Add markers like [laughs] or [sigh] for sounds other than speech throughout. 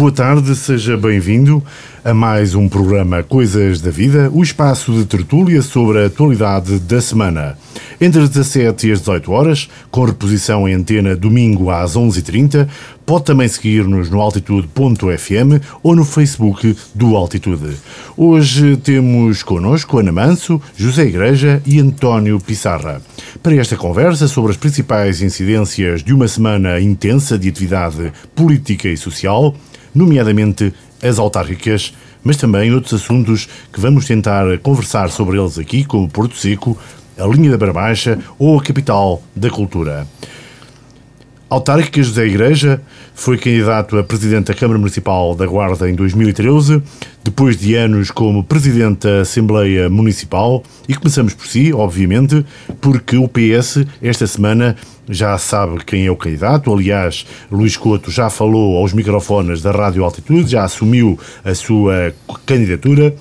Boa tarde, seja bem-vindo a mais um programa Coisas da Vida, o espaço de tertúlia sobre a atualidade da semana. Entre as 17 e as 18 horas, com reposição em antena domingo às 11h30, pode também seguir-nos no altitude.fm ou no Facebook do Altitude. Hoje temos connosco Ana Manso, José Igreja e António Pissarra. Para esta conversa sobre as principais incidências de uma semana intensa de atividade política e social, nomeadamente as autárquicas, mas também outros assuntos que vamos tentar conversar sobre eles aqui, como Porto Seco, a linha da Barbaixa ou a capital da cultura. Autárquicas da Igreja foi candidato a presidente da Câmara Municipal da Guarda em 2013, depois de anos como presidente da Assembleia Municipal, e começamos por si, obviamente, porque o PS esta semana já sabe quem é o candidato. Aliás, Luís Couto já falou aos microfones da Rádio Altitude, já assumiu a sua candidatura.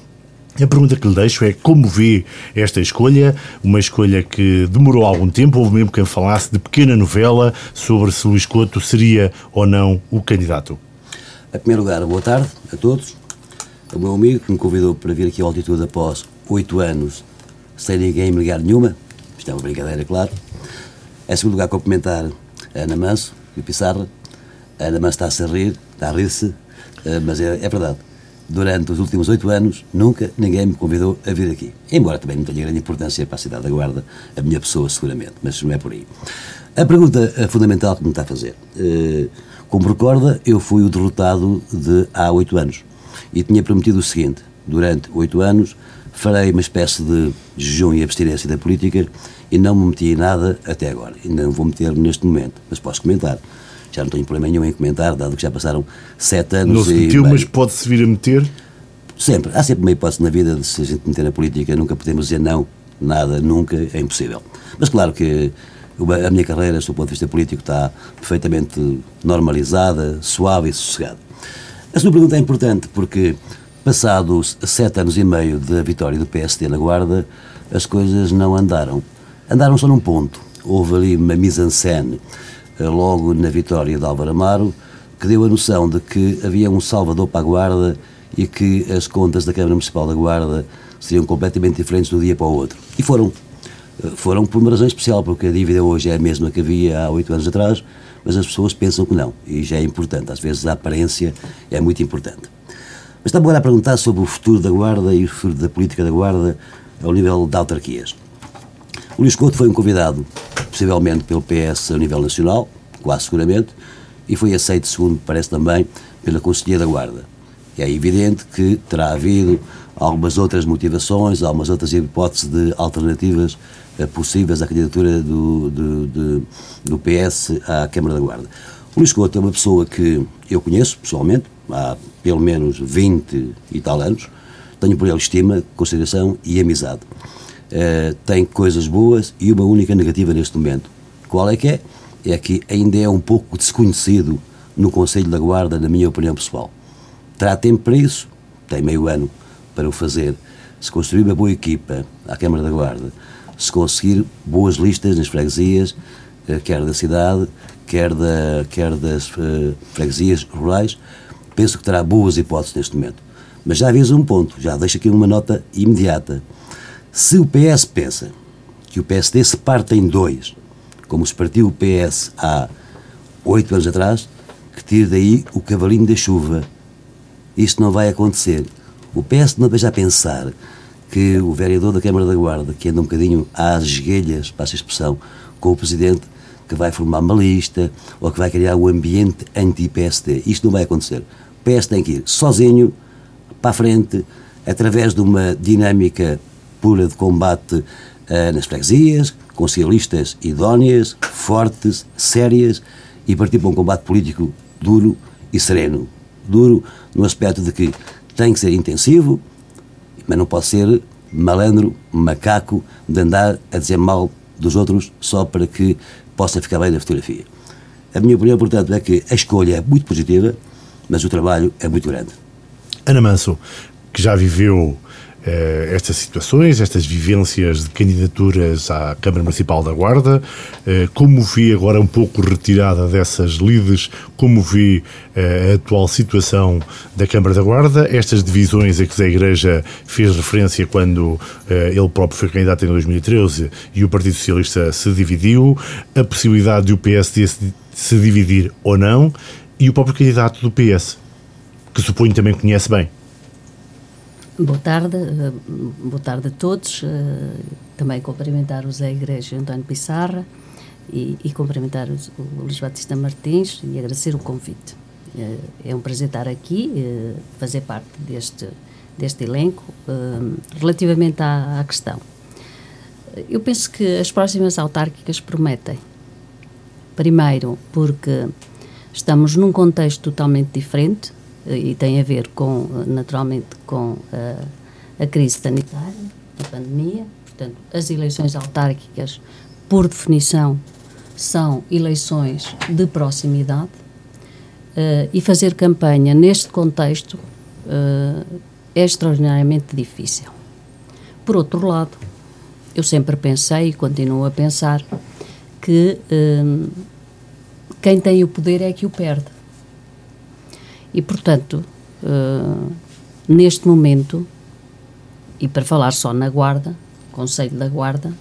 A pergunta que lhe deixo é como vê esta escolha, uma escolha que demorou algum tempo, houve mesmo quem falasse de pequena novela sobre se Luís Couto seria ou não o candidato. Em primeiro lugar, boa tarde a todos. O meu amigo que me convidou para vir aqui à altitude após oito anos sem ninguém me ligar nenhuma, isto é uma brincadeira, claro. Em segundo lugar, cumprimentar a Ana Manso e o Pissarra. A Ana Manso está-se a rir, está a rir-se, eh, mas é, é verdade durante os últimos oito anos, nunca ninguém me convidou a vir aqui. Embora também não tenha grande importância para a cidade da Guarda, a minha pessoa, seguramente, mas não é por aí. A pergunta fundamental que me está a fazer. Eh, como recorda, eu fui o derrotado de há oito anos e tinha prometido o seguinte: durante oito anos farei uma espécie de jejum e abstinência da política e não me meti em nada até agora. E não vou meter neste momento, mas posso comentar já não tenho problema nenhum em comentar, dado que já passaram sete anos. Não se metiu, mas pode-se vir a meter? Sempre. Há sempre uma hipótese na vida de se a gente meter na política, nunca podemos dizer não, nada, nunca, é impossível. Mas claro que a minha carreira, do ponto de vista político, está perfeitamente normalizada, suave e sossegada. A sua pergunta é importante porque, passados sete anos e meio da vitória do PSD na Guarda, as coisas não andaram. Andaram só num ponto. Houve ali uma mise-en-scène logo na vitória de Álvaro Amaro, que deu a noção de que havia um salvador para a Guarda e que as contas da Câmara Municipal da Guarda seriam completamente diferentes de um dia para o outro. E foram. Eh, foram por uma razão especial, porque a dívida hoje é a mesma que havia há oito anos atrás, mas as pessoas pensam que não, e já é importante. Às vezes a aparência é muito importante. Mas estamos agora a perguntar sobre o futuro da Guarda e o futuro da política da Guarda ao nível de autarquias. O Luís Couto foi um convidado, possivelmente pelo PS a nível nacional, quase seguramente, e foi aceito, segundo parece também, pela Conselhia da Guarda. E é evidente que terá havido algumas outras motivações, algumas outras hipóteses de alternativas eh, possíveis à candidatura do, do, do, do, PS à Câmara da Guarda. O Luís Couto é uma pessoa que eu conheço pessoalmente, há pelo menos 20 e tal anos, tenho por ele estima, consideração e amizade. Uh, tem coisas boas e uma única negativa neste momento. Qual é que é? É que ainda é um pouco desconhecido no Conselho da Guarda, na minha opinião pessoal. Terá tempo para isso? Tem meio ano para o fazer. Se construir uma boa equipa à Câmara da Guarda, se conseguir boas listas nas freguesias, uh, quer da cidade, quer, da, quer das uh, freguesias rurais, penso que terá boas hipóteses neste momento. Mas já aviso um ponto, já deixo aqui uma nota imediata se o PS pensa que o PSD se parte em dois, como se partiu o PS há oito anos atrás, que tire daí o cavalinho da chuva. Isto não vai acontecer. O PS não veja a pensar que o vereador da Câmara da Guarda, que anda um bocadinho às esguelhas, passa a expressão, com o Presidente, que vai formar uma lista ou que vai criar o um ambiente anti-PSD. Isto não vai acontecer. O PS tem que ir sozinho, para a frente, através de uma dinâmica pura de combate uh, nas freguesias, com listas idóneas, fortes, sérias e partir para um combate político duro e sereno. Duro no aspecto de que tem que ser intensivo, mas não pode ser malandro, macaco, de andar a dizer mal dos outros só para que possa ficar bem na fotografia. A minha opinião, portanto, é que a escolha é muito positiva, mas o trabalho é muito grande. Ana Manso, que já viveu eh, estas situações, estas vivências de candidaturas à Câmara Municipal da Guarda, eh, como vi agora um pouco retirada dessas lides, como vi a atual situação da Câmara da Guarda, estas divisões a que a Igreja fez referência quando ele próprio foi candidato em 2013 e o Partido Socialista se dividiu, a possibilidade de o PSD se dividir ou não, e o próprio candidato do PS, que suponho também conhece bem. Boa tarde, eh, boa tarde a todos. Eh, também cumprimentar o Zé Igreja António Pissarra e, e cumprimentar o Luís Batista Martins e agradecer o convite. Eh, é um prazer estar aqui, fazer parte deste, deste elenco. Relativamente à, à questão, eu penso que as próximas autárquicas prometem. Primeiro, porque estamos num contexto totalmente diferente e tem a ver com, naturalmente, com a, a crise sanitária, a pandemia. Portanto, as eleições autárquicas, por definição, são eleições de proximidade uh, e fazer campanha neste contexto uh, é extraordinariamente difícil. Por outro lado, eu sempre pensei e continuo a pensar que uh, quem tem o poder é que o perde. E, portanto, uh, neste momento, e para falar só na Guarda, Conselho da Guarda,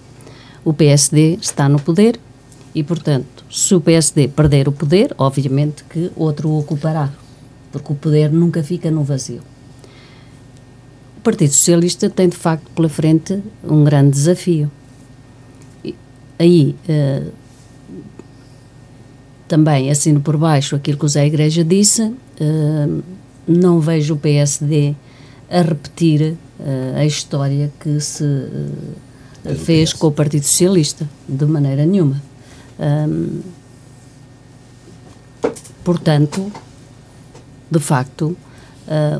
o PSD está no poder e, portanto, se o PSD perder o poder, obviamente que outro o ocupará, porque o poder nunca fica no vazio. O Partido Socialista tem, de facto, pela frente um grande desafio. E, aí, uh, também assino por baixo aquilo que o Zé Igreja disse, uh, não vejo o PSD a repetir uh, a história que se uh, fez com o Partido Socialista, de maneira nenhuma. Um, portanto, de facto,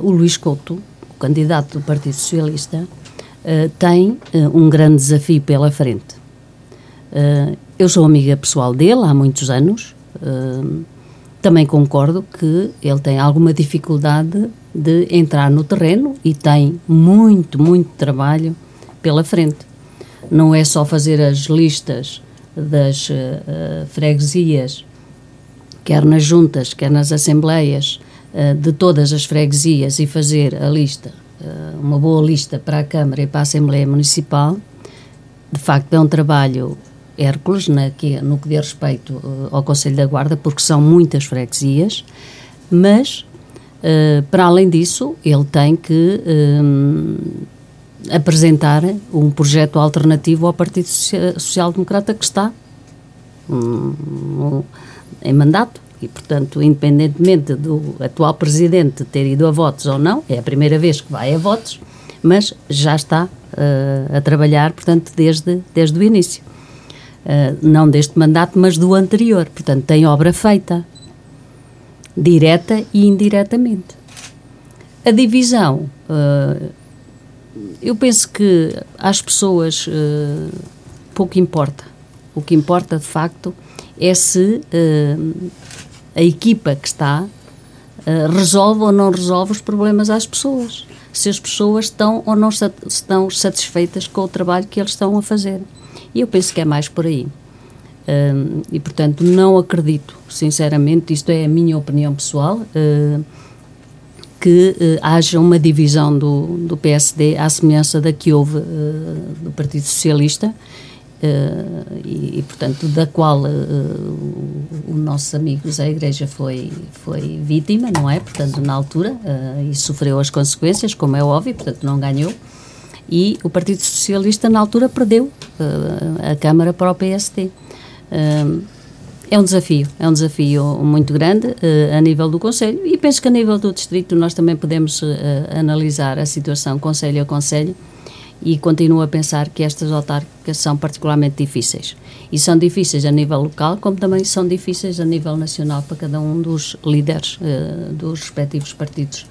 o Luís Couto, o candidato do Partido Socialista, tem um grande desafio pela frente. eu sou amiga pessoal dele há muitos anos, também concordo que ele tem alguma dificuldade de entrar no terreno e tem muito, muito trabalho pela frente. Não é só fazer as listas das uh, freguesias, quer nas juntas, quer nas assembleias, uh, de todas as freguesias e fazer a lista, uh, uma boa lista para a Câmara e para a Assembleia Municipal. De facto, é um trabalho Hércules, na, que, no que diz respeito uh, ao Conselho da Guarda, porque são muitas freguesias, mas, uh, para além disso, ele tem que um, apresentar um projeto alternativo ao Partido Social Democrata que está um, em mandato. E, portanto, independentemente do atual presidente ter ido a votos ou não, é a primeira vez que vai a votos, mas já está uh, a trabalhar, portanto, desde, desde o início. Eh, não deste mandato, mas do anterior. Portanto, tem obra feita, direta e indiretamente. A divisão, uh, eu penso que às pessoas uh, pouco importa. O que importa, de facto, é se a equipa que está resolve ou não resolve os problemas às pessoas. Se as pessoas estão ou não estão satisfeitas com o trabalho que eles estão a fazer. E eu penso que é mais por aí. Um, e, portanto, não acredito, sinceramente, isto é a minha opinião pessoal, uh, que uh, haja uma divisão do, do PSD à semelhança da que houve uh, do Partido Socialista. E, e, portanto, da qual o nosso amigo Zé Igreja foi, foi vítima, não é? Portanto, na altura, e sofreu as consequências, como é óbvio, portanto, não ganhou e o Partido Socialista, na altura, perdeu uh, a Câmara para o. Uh, eh, é um desafio, é um desafio muito grande uh, a nível do Conselho e penso que a nível do Distrito nós também podemos analisar a situação Conselho a Conselho e continuo a pensar que estas autárquicas são particularmente difíceis. E são difíceis a nível local, como também são difíceis a nível nacional para cada um dos líderes dos respectivos partidos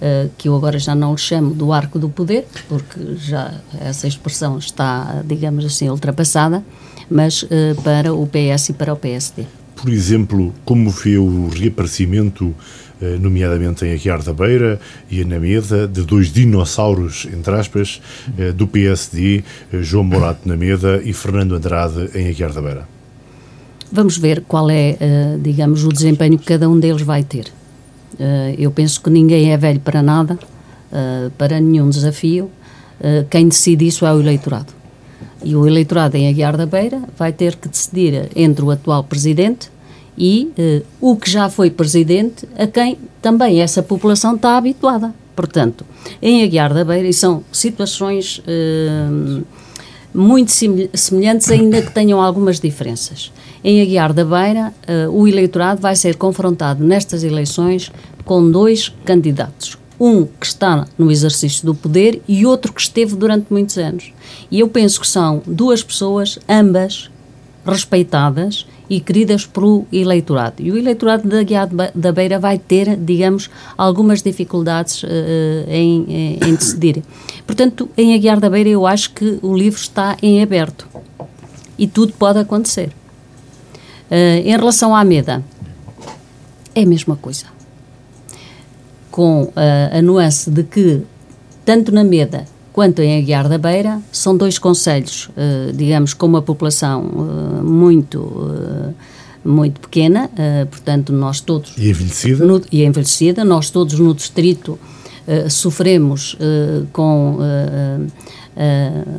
Uh, que eu agora já não chamo do arco do poder, porque já essa expressão está, digamos assim, ultrapassada, mas uh, para o PS e para o PSD. Por exemplo, como vê o reaparecimento, eh, nomeadamente em Aguiar da Beira e na Meda, de dois dinossauros, entre aspas, eh, do PSD, eh, João Morato na Meda e Fernando Andrade em Aguiar da Beira? Vamos ver qual é, digamos, o desempenho que cada um deles vai ter. Eu penso que ninguém é velho para nada, para nenhum desafio. Quem decide isso é o eleitorado. E o eleitorado em Aguiar da Beira vai ter que decidir entre o atual presidente e uh, o que já foi presidente, a quem também essa população está habituada. Portanto, em Aguiar da Beira, e são situações uh, muito semelhantes, ainda que tenham algumas diferenças. Em Aguiar da Beira, uh, o eleitorado vai ser confrontado nestas eleições com dois candidatos um que está no exercício do poder e outro que esteve durante muitos anos. E eu penso que são duas pessoas, ambas respeitadas e queridas pelo eleitorado. E o eleitorado da Guiá da Beira vai ter, digamos, algumas dificuldades uh, em, em, decidir. Portanto, em Aguiar da Beira eu acho que o livro está em aberto e tudo pode acontecer. Uh, em relação à Meda, é a mesma coisa com a, a nuance de que, tanto na Meda quanto em Aguiar da Beira, são dois conselhos, uh, digamos, com uma população uh, muito, uh, muito pequena, portanto, nós todos. E envelhecida? No, e envelhecida, nós todos no distrito sofremos com.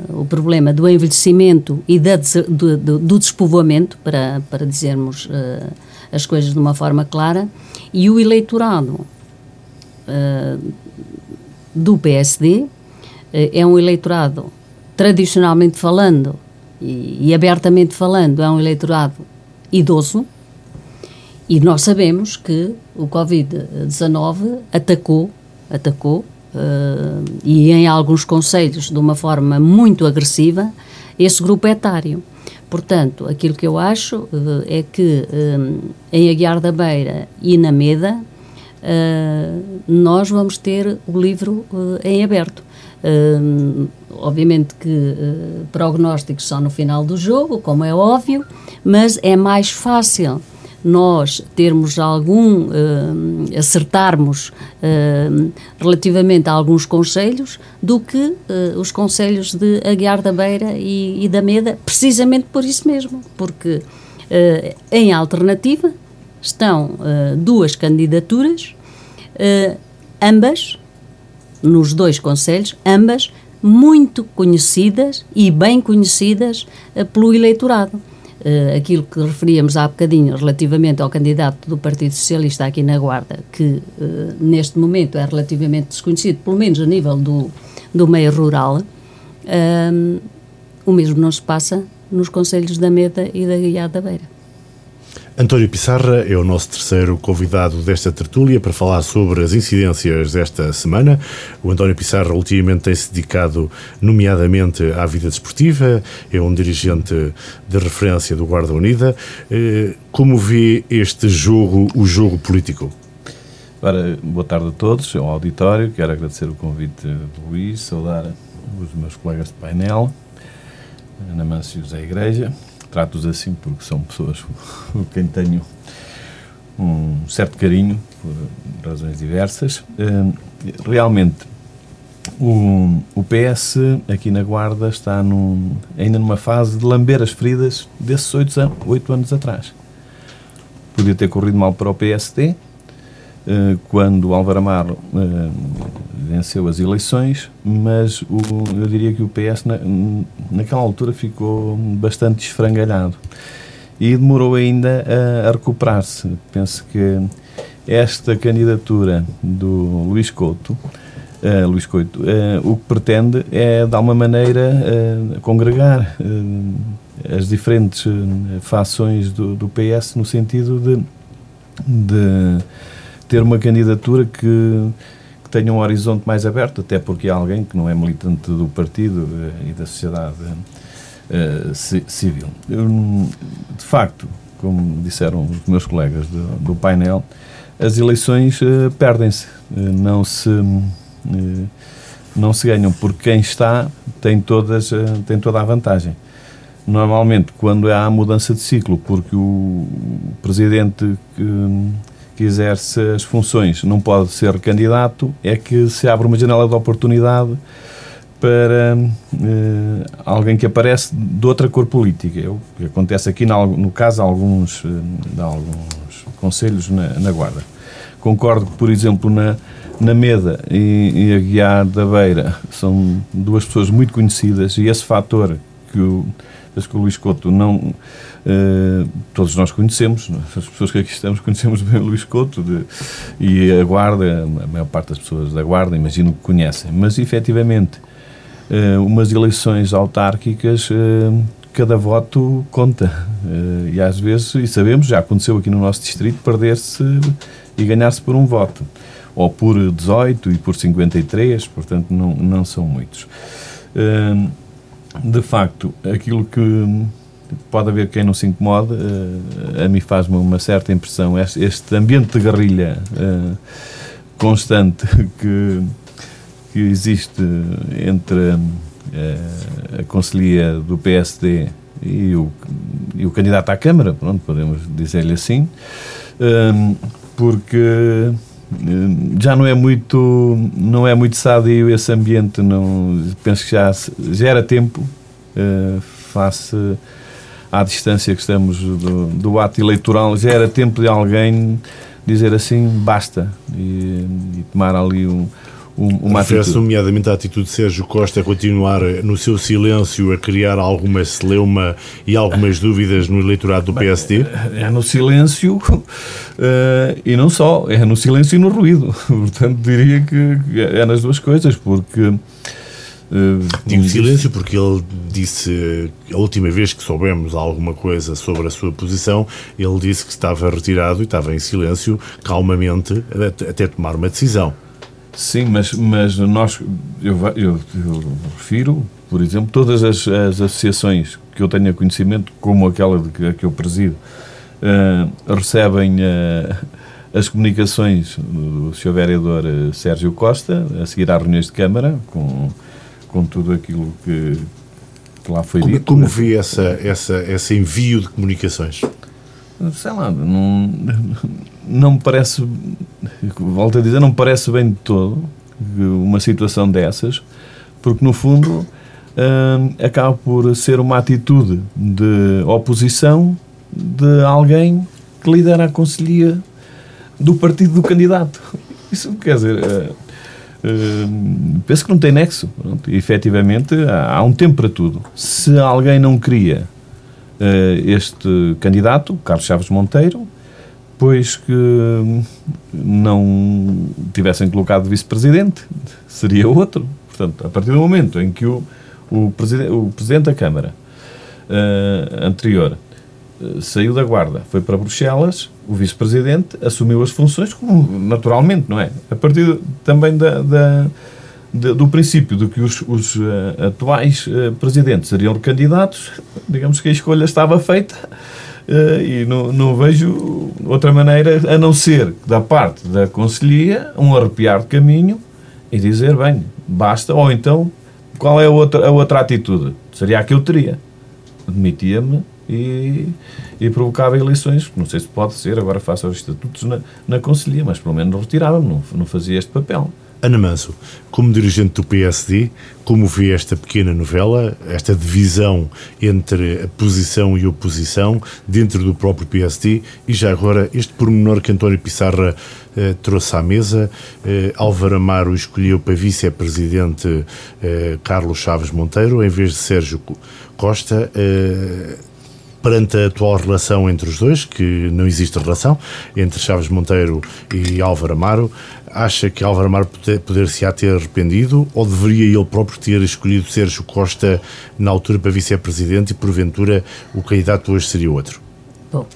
o problema do envelhecimento e da, do, do, do despovoamento, para, para dizermos as coisas de uma forma clara, e o eleitorado uh, do PSD, uh, eh, é um eleitorado, tradicionalmente falando e, e abertamente falando, é um eleitorado idoso, e nós sabemos que o Covid-19 atacou, atacou uh, e em alguns conselhos de uma forma muito agressiva esse grupo etário. Portanto, aquilo que eu acho uh, é que um, em Aguiar da Beira e na Meda uh, nós vamos ter o livro uh, em aberto. Uh, obviamente que prognósticos só no final do jogo, como é óbvio, mas é mais fácil nós termos algum, uh, acertarmos uh, relativamente a alguns conselhos do que uh, os conselhos de Aguiar da Beira e, e, da Meda, precisamente por isso mesmo, porque em alternativa estão uh, duas candidaturas, uh, ambas, nos dois conselhos, ambas muito conhecidas e bem conhecidas uh, pelo eleitorado. aquilo que referíamos há bocadinho relativamente ao candidato do Partido Socialista aqui na Guarda, que neste momento é relativamente desconhecido, pelo menos a nível do, do meio rural, o mesmo não se passa nos conselhos da Meda e da Guiada Beira. António Pissarra é o nosso terceiro convidado desta tertúlia para falar sobre as incidências desta semana. O António Pissarra ultimamente tem-se dedicado nomeadamente à vida desportiva, é um dirigente de referência do Guarda Unida. Eh, como vê este jogo, o jogo político? Ora, boa tarde a todos, ao auditório. Quero agradecer o convite de Luís, saudar os meus colegas de painel, Ana Mancio e José Igreja trato-os assim porque são pessoas [laughs] com quem tenho um certo carinho, por razões diversas. Hum, realmente, o, o PS aqui na Guarda está num, ainda numa fase de lamber as feridas desses oito anos, anos atrás. Podia ter corrido mal para o PSD, quando Álvaro Amaro eh, venceu as eleições, mas o, eu diria que o PS na, naquela altura ficou bastante esfrangalhado e demorou ainda a, a recuperar-se. Penso que esta candidatura do Luís Couto, uh, Luís Couto, uh, o que pretende é, de alguma maneira, uh, congregar as diferentes fações do, do, PS no sentido de, de ter uma candidatura que, que, tenha um horizonte mais aberto, até porque há alguém que não é militante do partido uh, e da sociedade uh, civil. De facto, como disseram os meus colegas do, do painel, as eleições uh, perdem-se, não se não se ganham porque quem está tem todas tem toda a vantagem. normalmente quando há mudança de ciclo, porque o presidente que, que exerce as funções não pode ser candidato, é que se abre uma janela de oportunidade para uh, alguém que aparece de outra cor política. É o que acontece aqui, no, caso, alguns, de alguns conselhos na, na Guarda. Concordo que, por exemplo, na, na Meda e, e a Guiar da Beira são duas pessoas muito conhecidas e esse fator que o, que o Luís Couto não. Uh, todos nós conhecemos, é? as pessoas que aqui estamos [laughs] conhecemos bem o Luís Couto de, e a Guarda, a maior parte das pessoas da Guarda, imagino que conhecem, mas efetivamente uh, umas eleições autárquicas. Uh, cada voto conta. e às vezes, e sabemos, já aconteceu aqui no nosso distrito, perder-se e ganhar-se por um voto ou por 18 e por 53, portanto não, não são muitos. De facto, aquilo que pode haver quem não se incomode, a mim faz-me uma certa impressão, este ambiente de guerrilha hum, constante [laughs] que, que existe entre hum, a Conselhia do PSD e o, e o candidato à Câmara, pronto, podemos dizer-lhe assim, porque já não é muito não é muito sádio esse ambiente não penso que já já era tempo uh, face à distância que estamos do, do, ato eleitoral já era tempo de alguém dizer assim basta e, e tomar ali um uma Refere-se nomeadamente à atitude de Sérgio Costa a continuar no seu silêncio a criar alguma celeuma e algumas dúvidas no eleitorado do PSD? É no silêncio uh, e não só, é no silêncio e no ruído. [laughs] Portanto, diria que é nas duas coisas, porque. Uh, Digo silêncio porque ele disse, a última vez que soubemos alguma coisa sobre a sua posição, ele disse que estava retirado e estava em silêncio, calmamente, até tomar uma decisão. Sim, mas, mas nós, eu, eu, eu refiro, por exemplo, todas as, as, associações que eu tenha conhecimento, como aquela de que, que eu presido, uh, recebem uh, as comunicações do Sr. Vereador eh, Sérgio Costa, a seguir às reuniões de Câmara, com, com tudo aquilo que, que lá foi como, dito. Como vê essa, essa, esse envio de comunicações? sei lá, não, não me parece, volto a dizer, não me parece bem de todo uma situação dessas, porque no fundo hum, acaba por ser uma atitude de oposição de alguém que lidera a conselhia do partido do candidato. Isso quer dizer. Uh, uh, penso que não tem nexo. Pronto. E, efetivamente, há, há um tempo para tudo. Se alguém não queria eh, este candidato, Carlos Chaves Monteiro, pois que não tivessem colocado vice-presidente, seria outro. Portanto, a partir do momento em que o, o, o presidente da Câmara uh, anterior uh, saiu da guarda, foi para Bruxelas, o vice-presidente assumiu as funções, como naturalmente, não é? A partir também da, da do princípio de que os, os uh, atuais uh, presidentes seriam candidatos, digamos que a escolha estava feita e não, não vejo outra maneira a não ser da parte da Conselhia um arrepiar de caminho e dizer, bem, basta, ou então qual é a outra, a outra atitude? Seria a que eu teria. Demitia-me e, e, provocava eleições, não sei se pode ser, agora faço os estatutos na, na Conselhia, mas pelo menos retirava-me, não, não fazia este papel. Ana Manso, como dirigente do PSD, como vê esta pequena novela, esta divisão entre a posição e oposição dentro do próprio PSD e já agora este pormenor que António Pissarra eh, trouxe à mesa, eh, Álvaro Amaro escolheu para vice-presidente eh, Carlos Chaves Monteiro em vez de Sérgio Costa. Eh, perante a atual relação entre os dois, que não existe relação entre Chaves Monteiro e Álvaro Amaro, acha que Álvaro Amaro poder-se-á ter arrependido ou deveria ele próprio ter escolhido Sérgio Costa na altura para vice-presidente e porventura o candidato hoje seria outro? Bom,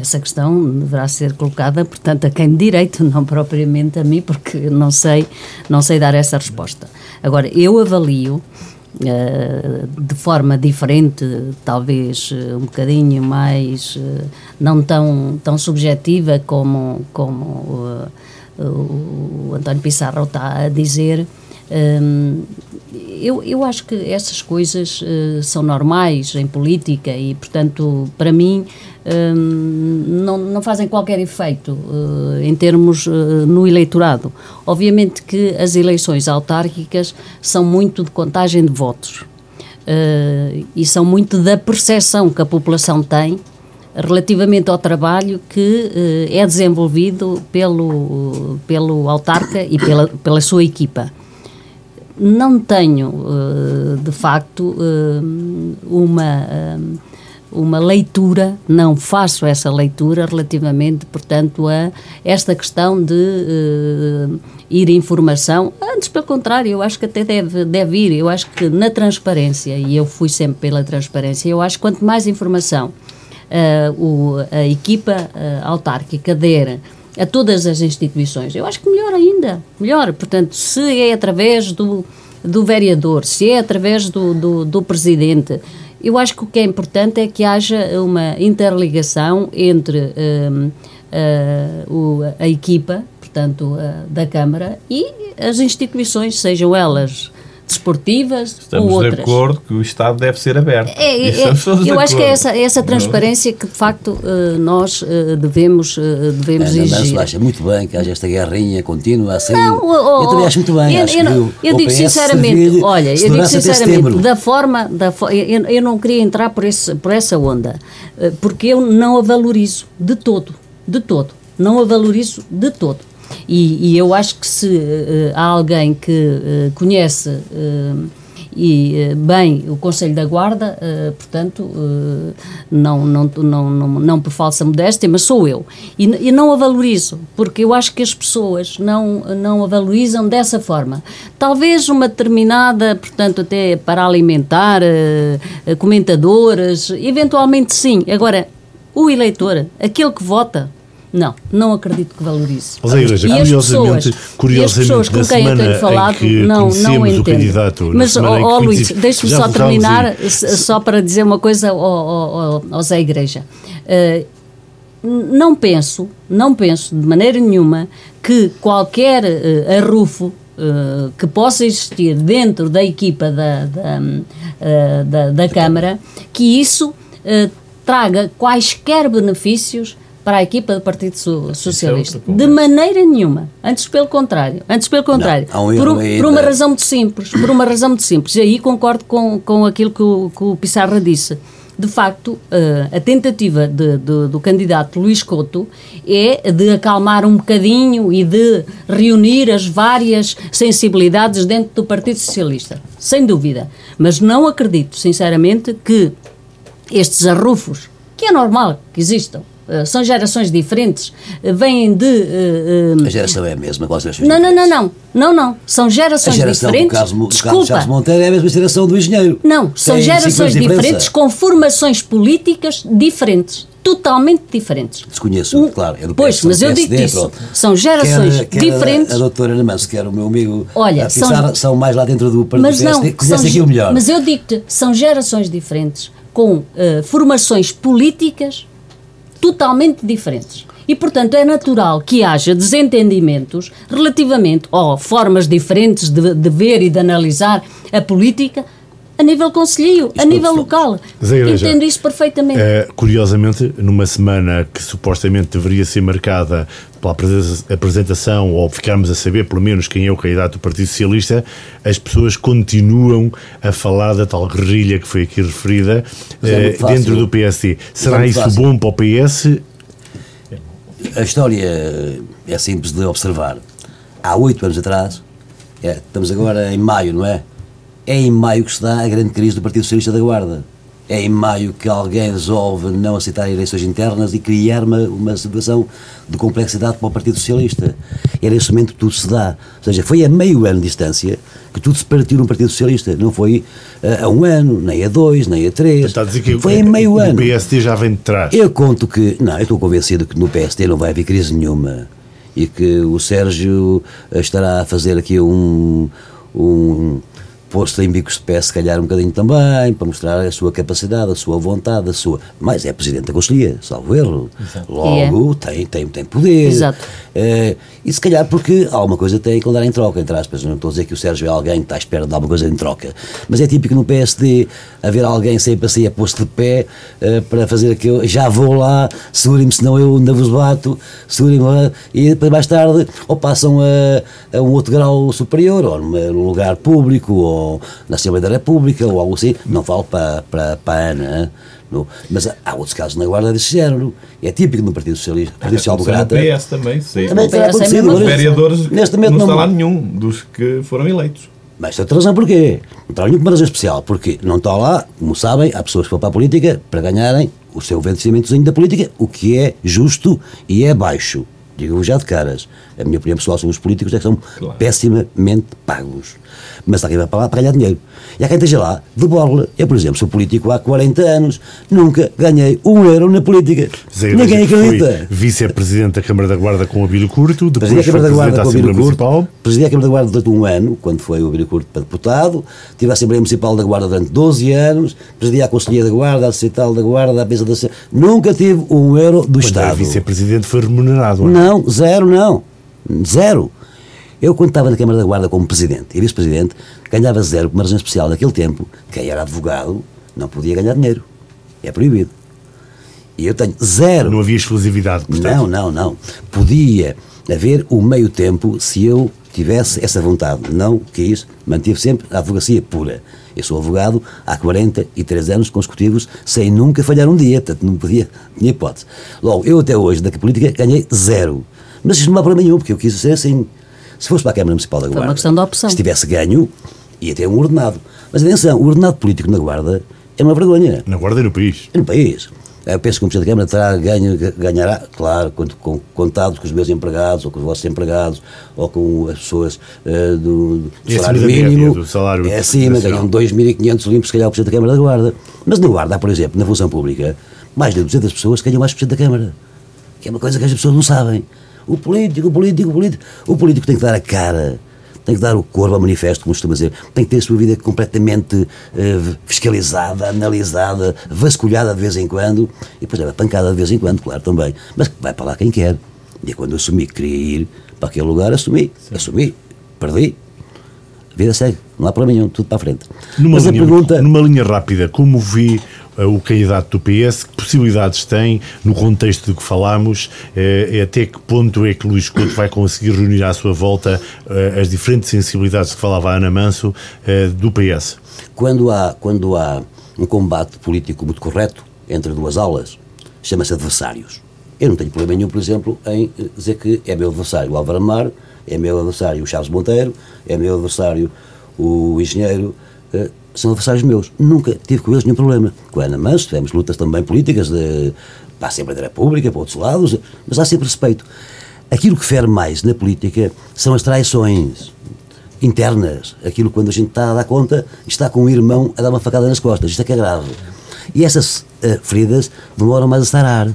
essa questão deverá ser colocada, portanto, a quem de direito, não propriamente a mim, porque não sei, não sei dar essa resposta. Agora, eu avalio de forma diferente, talvez uh, um bocadinho mais uh, não tão, tão subjetiva como, como o António Pissarro está a dizer, um, eu, eu acho que essas coisas uh, são normais em política e, portanto, para mim, não, não fazem qualquer efeito uh, em termos uh, no eleitorado. Obviamente que as eleições autárquicas são muito de contagem de votos e são muito da percepção que a população tem relativamente ao trabalho que é desenvolvido pelo, pelo autarca e pela, pela sua equipa. Não tenho, de facto, uma uma leitura, não faço essa leitura relativamente, portanto, a esta questão de uh, ir informação. Antes, pelo contrário, eu acho que até deve, deve ir. Eu acho que na transparência, e eu fui sempre pela transparência, eu acho que quanto mais informação o, a equipa autárquica der a todas as instituições, eu acho que melhor ainda, melhor. Portanto, se é através do, do vereador, se é através do, do, do presidente, eu acho que o que é importante é que haja uma interligação entre um, uh, o, a equipa, portanto, uh, da Câmara e as instituições, sejam elas desportivas Estamos ou outras. de acordo que o Estado deve ser aberto. É, é, é eu acho que é essa, essa transparência que, de facto, eh, nós eh, devemos, eh, devemos Ana exigir. acha muito bem que haja esta guerrinha contínua assim. Não, oh, eu também acho muito bem. Eu, acho eu, eu, eu digo sinceramente, olha, eu digo sinceramente, da forma, da, eu, eu não queria entrar por, esse, por essa onda, porque eu não a valorizo de todo, de todo. Não a valorizo de todo. E, e eu acho que se uh, há alguém que uh, conhece uh, e bem o Conselho da Guarda, portanto, não, não, não, não, não por falsa modéstia, mas sou eu. E, e, não a valorizo, porque eu acho que as pessoas não, não a valorizam dessa forma. Talvez uma determinada, portanto, até para alimentar comentadoras, eventualmente sim. Agora, o eleitor, aquele que vota, não, não acredito que valorize. Mas a Igreja, e curiosamente, as pessoas, curiosamente as pessoas com quem eu tenho falado não, não entendo. Mas, ó oh, Luís, deixe-me só terminar, só para dizer uma coisa ao, ao, ao Zé Igreja. Uh, não penso, não penso de maneira nenhuma que qualquer uh, arrufo uh, que possa existir dentro da equipa da, da, da, da Câmara, que isso traga quaisquer benefícios para a equipa do Partido Socialista. De maneira nenhuma. Antes pelo contrário. Antes pelo contrário. Não, um por, um, por, uma razão muito simples. Por uma razão muito simples. E aí concordo com, com aquilo que o, que o Pissarra disse. De facto, eh, a tentativa de, de, do candidato Luís Couto é de acalmar um bocadinho e de reunir as várias sensibilidades dentro do Partido Socialista. Sem dúvida. Mas não acredito, sinceramente, que estes arrufos, que é normal que existam, são gerações diferentes, uh, vêm de. Uh, a geração é a mesma, qual gerações não, não, não, não, não, não, são gerações a geração diferentes. Do Carlos, Desculpa. Carlos Monteiro é a mesma geração do engenheiro. Não, são Tem gerações diferentes com formações políticas diferentes. Totalmente diferentes. Desconheço, claro. É pois, mas eu digo isso. São gerações quer, quer diferentes. A, a doutora Ana Manso, que era o meu amigo, Olha, são, são mais lá dentro do Partido mas não, conhece aquilo melhor. Mas eu digo-te, são gerações diferentes, com formações políticas totalmente diferentes. E, portanto, é natural que haja desentendimentos relativamente ou formas diferentes de, de ver e de analisar a política a nível conselheiro, a nível local. Igreja, Entendo isso perfeitamente. É, curiosamente, numa semana que supostamente deveria ser marcada pela apresentação, ou ficarmos a saber pelo menos quem é o candidato do Partido Socialista, as pessoas continuam a falar da tal guerrilha que foi aqui referida é eh, dentro do PSD. Será é isso fácil. bom para o PS? A história é simples de observar. Há oito anos atrás, é, estamos agora em maio, não é? É em maio que se dá a grande crise do Partido Socialista da Guarda. É em maio que alguém resolve não aceitar eleições internas e criar uma, uma situação de complexidade para o Partido Socialista. É nesse momento que tudo se dá. Ou seja, foi a meio ano de distância que tudo se partiu no Partido Socialista. Não foi uh, a um ano, nem a dois, nem a três. Está a dizer que foi a meio ano. O PSD já vem de trás. Eu conto que. Não, eu estou convencido que no PSD não vai haver crise nenhuma e que o Sérgio estará a fazer aqui um. um posto em bicos de pé, se calhar um bocadinho também, para mostrar a sua capacidade, a sua vontade, a sua. Mas é Presidente da Conselhia, salvo erro. Logo, É. tem, tem, tem poder. Exato. Eh, e se calhar porque alguma coisa tem que dar em troca, entre aspas. Não estou a dizer que o Sérgio é alguém que está à espera de alguma coisa em troca. Mas é típico no PSD haver alguém sempre assim a posto de pé eh, para fazer aquilo. Já vou lá, segurem-me, senão eu ainda vos bato, segurem-me lá. E depois mais tarde, ou passam a, a um outro grau superior, ou num lugar público, ou na Assembleia da República, ou algo assim. Não falo para, para, para a Ana. hein? No- mas há outros casos na Guarda desse género. É típico no Partido Socialista, Partido Social no Democrata. PS também, sei. Também é acontecido, mesmo Os vereadores Neste momento não não, está lá nenhum dos que foram eleitos. Mas tem outra razão porquê? Não está lá nenhuma razão especial. Porque não está lá, como sabem, há pessoas que vão para a política para ganharem o seu vencimentozinho da política, o que é justo e é baixo. Digo-vos já de caras. A minha opinião pessoal sobre os políticos é que são Claro. pessimamente pagos. Mas vai para lá para ganhar dinheiro. E há quem esteja lá de borla. Eu, por exemplo, sou político há 40 anos, nunca ganhei um euro na política. Zé Ninguém acredita. Vice-presidente da Câmara da Guarda com o Abílio Curto, depois Presidi a foi Câmara da Guarda da com o Abílio Curto. Municipal. Presidi a Câmara da Guarda durante um ano, quando foi o Abílio Curto para deputado. Tive a Assembleia Municipal da Guarda durante 12 anos. Presidi a Conselhia da Guarda, a Distrital da Guarda, a Mesa da Nunca tive um euro do Quando Estado. Vice-Presidente foi remunerado. não é? Não, zero não. Zero. Eu, quando estava na Câmara da Guarda como Presidente e Vice-Presidente, ganhava zero por uma razão especial. Naquele tempo, quem era advogado não podia ganhar dinheiro. É proibido. E eu tenho zero. Não havia exclusividade, portanto. Não, não, não. Podia haver o meio tempo se eu tivesse essa vontade. Não quis, mantive sempre a advocacia pura. Eu sou advogado há 43 anos consecutivos, sem nunca falhar um dia, portanto não podia, tinha hipótese. Logo, eu até hoje, da política, ganhei zero. Mas isso não há problema nenhum, porque eu quis ser assim. Se fosse para a Câmara Municipal da uma Guarda, questão de opção. se tivesse ganho, ia ter um ordenado. Mas atenção, o ordenado político na Guarda é uma vergonha Na Guarda e no país. no país. Eu penso que o Presidente da Câmara terá ganho, ganhará, claro, quando, com, contado com os meus empregados, ou com os vossos empregados, ou com as pessoas eh, do, do E salário mínimo. do salário é acima, ganham 2.500 limpos, se calhar, o Presidente da Câmara da Guarda. Mas na Guarda, há, por exemplo, na função pública, mais de 200 pessoas ganham mais que o Presidente da Câmara. Que é uma coisa que as pessoas não sabem. O político, o político, o político. O político tem que dar a cara, tem que dar o corpo ao manifesto, como costuma dizer. Tem que ter a sua vida completamente eh, fiscalizada, analisada, vasculhada de vez em quando. E depois leva pancada de vez em quando, claro, também. Mas vai para lá quem quer. E é quando assumi que queria ir para aquele lugar, assumi. Assumi. Perdi. A vida segue. Não há problema nenhum. Tudo para a frente. Numa, Mas a linha, pergunta... numa linha rápida, como vi o candidato do PS, que possibilidades tem, no contexto de que falámos, eh, até que ponto é que Luís Couto vai conseguir reunir à sua volta eh, as diferentes sensibilidades que falava a Ana Manso eh, do PS? Quando há, quando há um combate político muito correto entre duas aulas, chama-se adversários. Eu não tenho problema nenhum, por exemplo, em eh, dizer que é meu adversário o Álvaro Amar, é meu adversário o Chaves Monteiro, é meu adversário o engenheiro, eh, são adversários meus. Nunca tive com eles nenhum problema. Com a Ana Manso tivemos lutas também políticas de, para a Assembleia da República, para outros lados, mas há sempre respeito. Aquilo que fere mais na política são as traições internas, aquilo quando a gente está a dar conta, está com um irmão a dar uma facada nas costas, isto é que é grave. E essas eh, feridas demoram mais a sarar.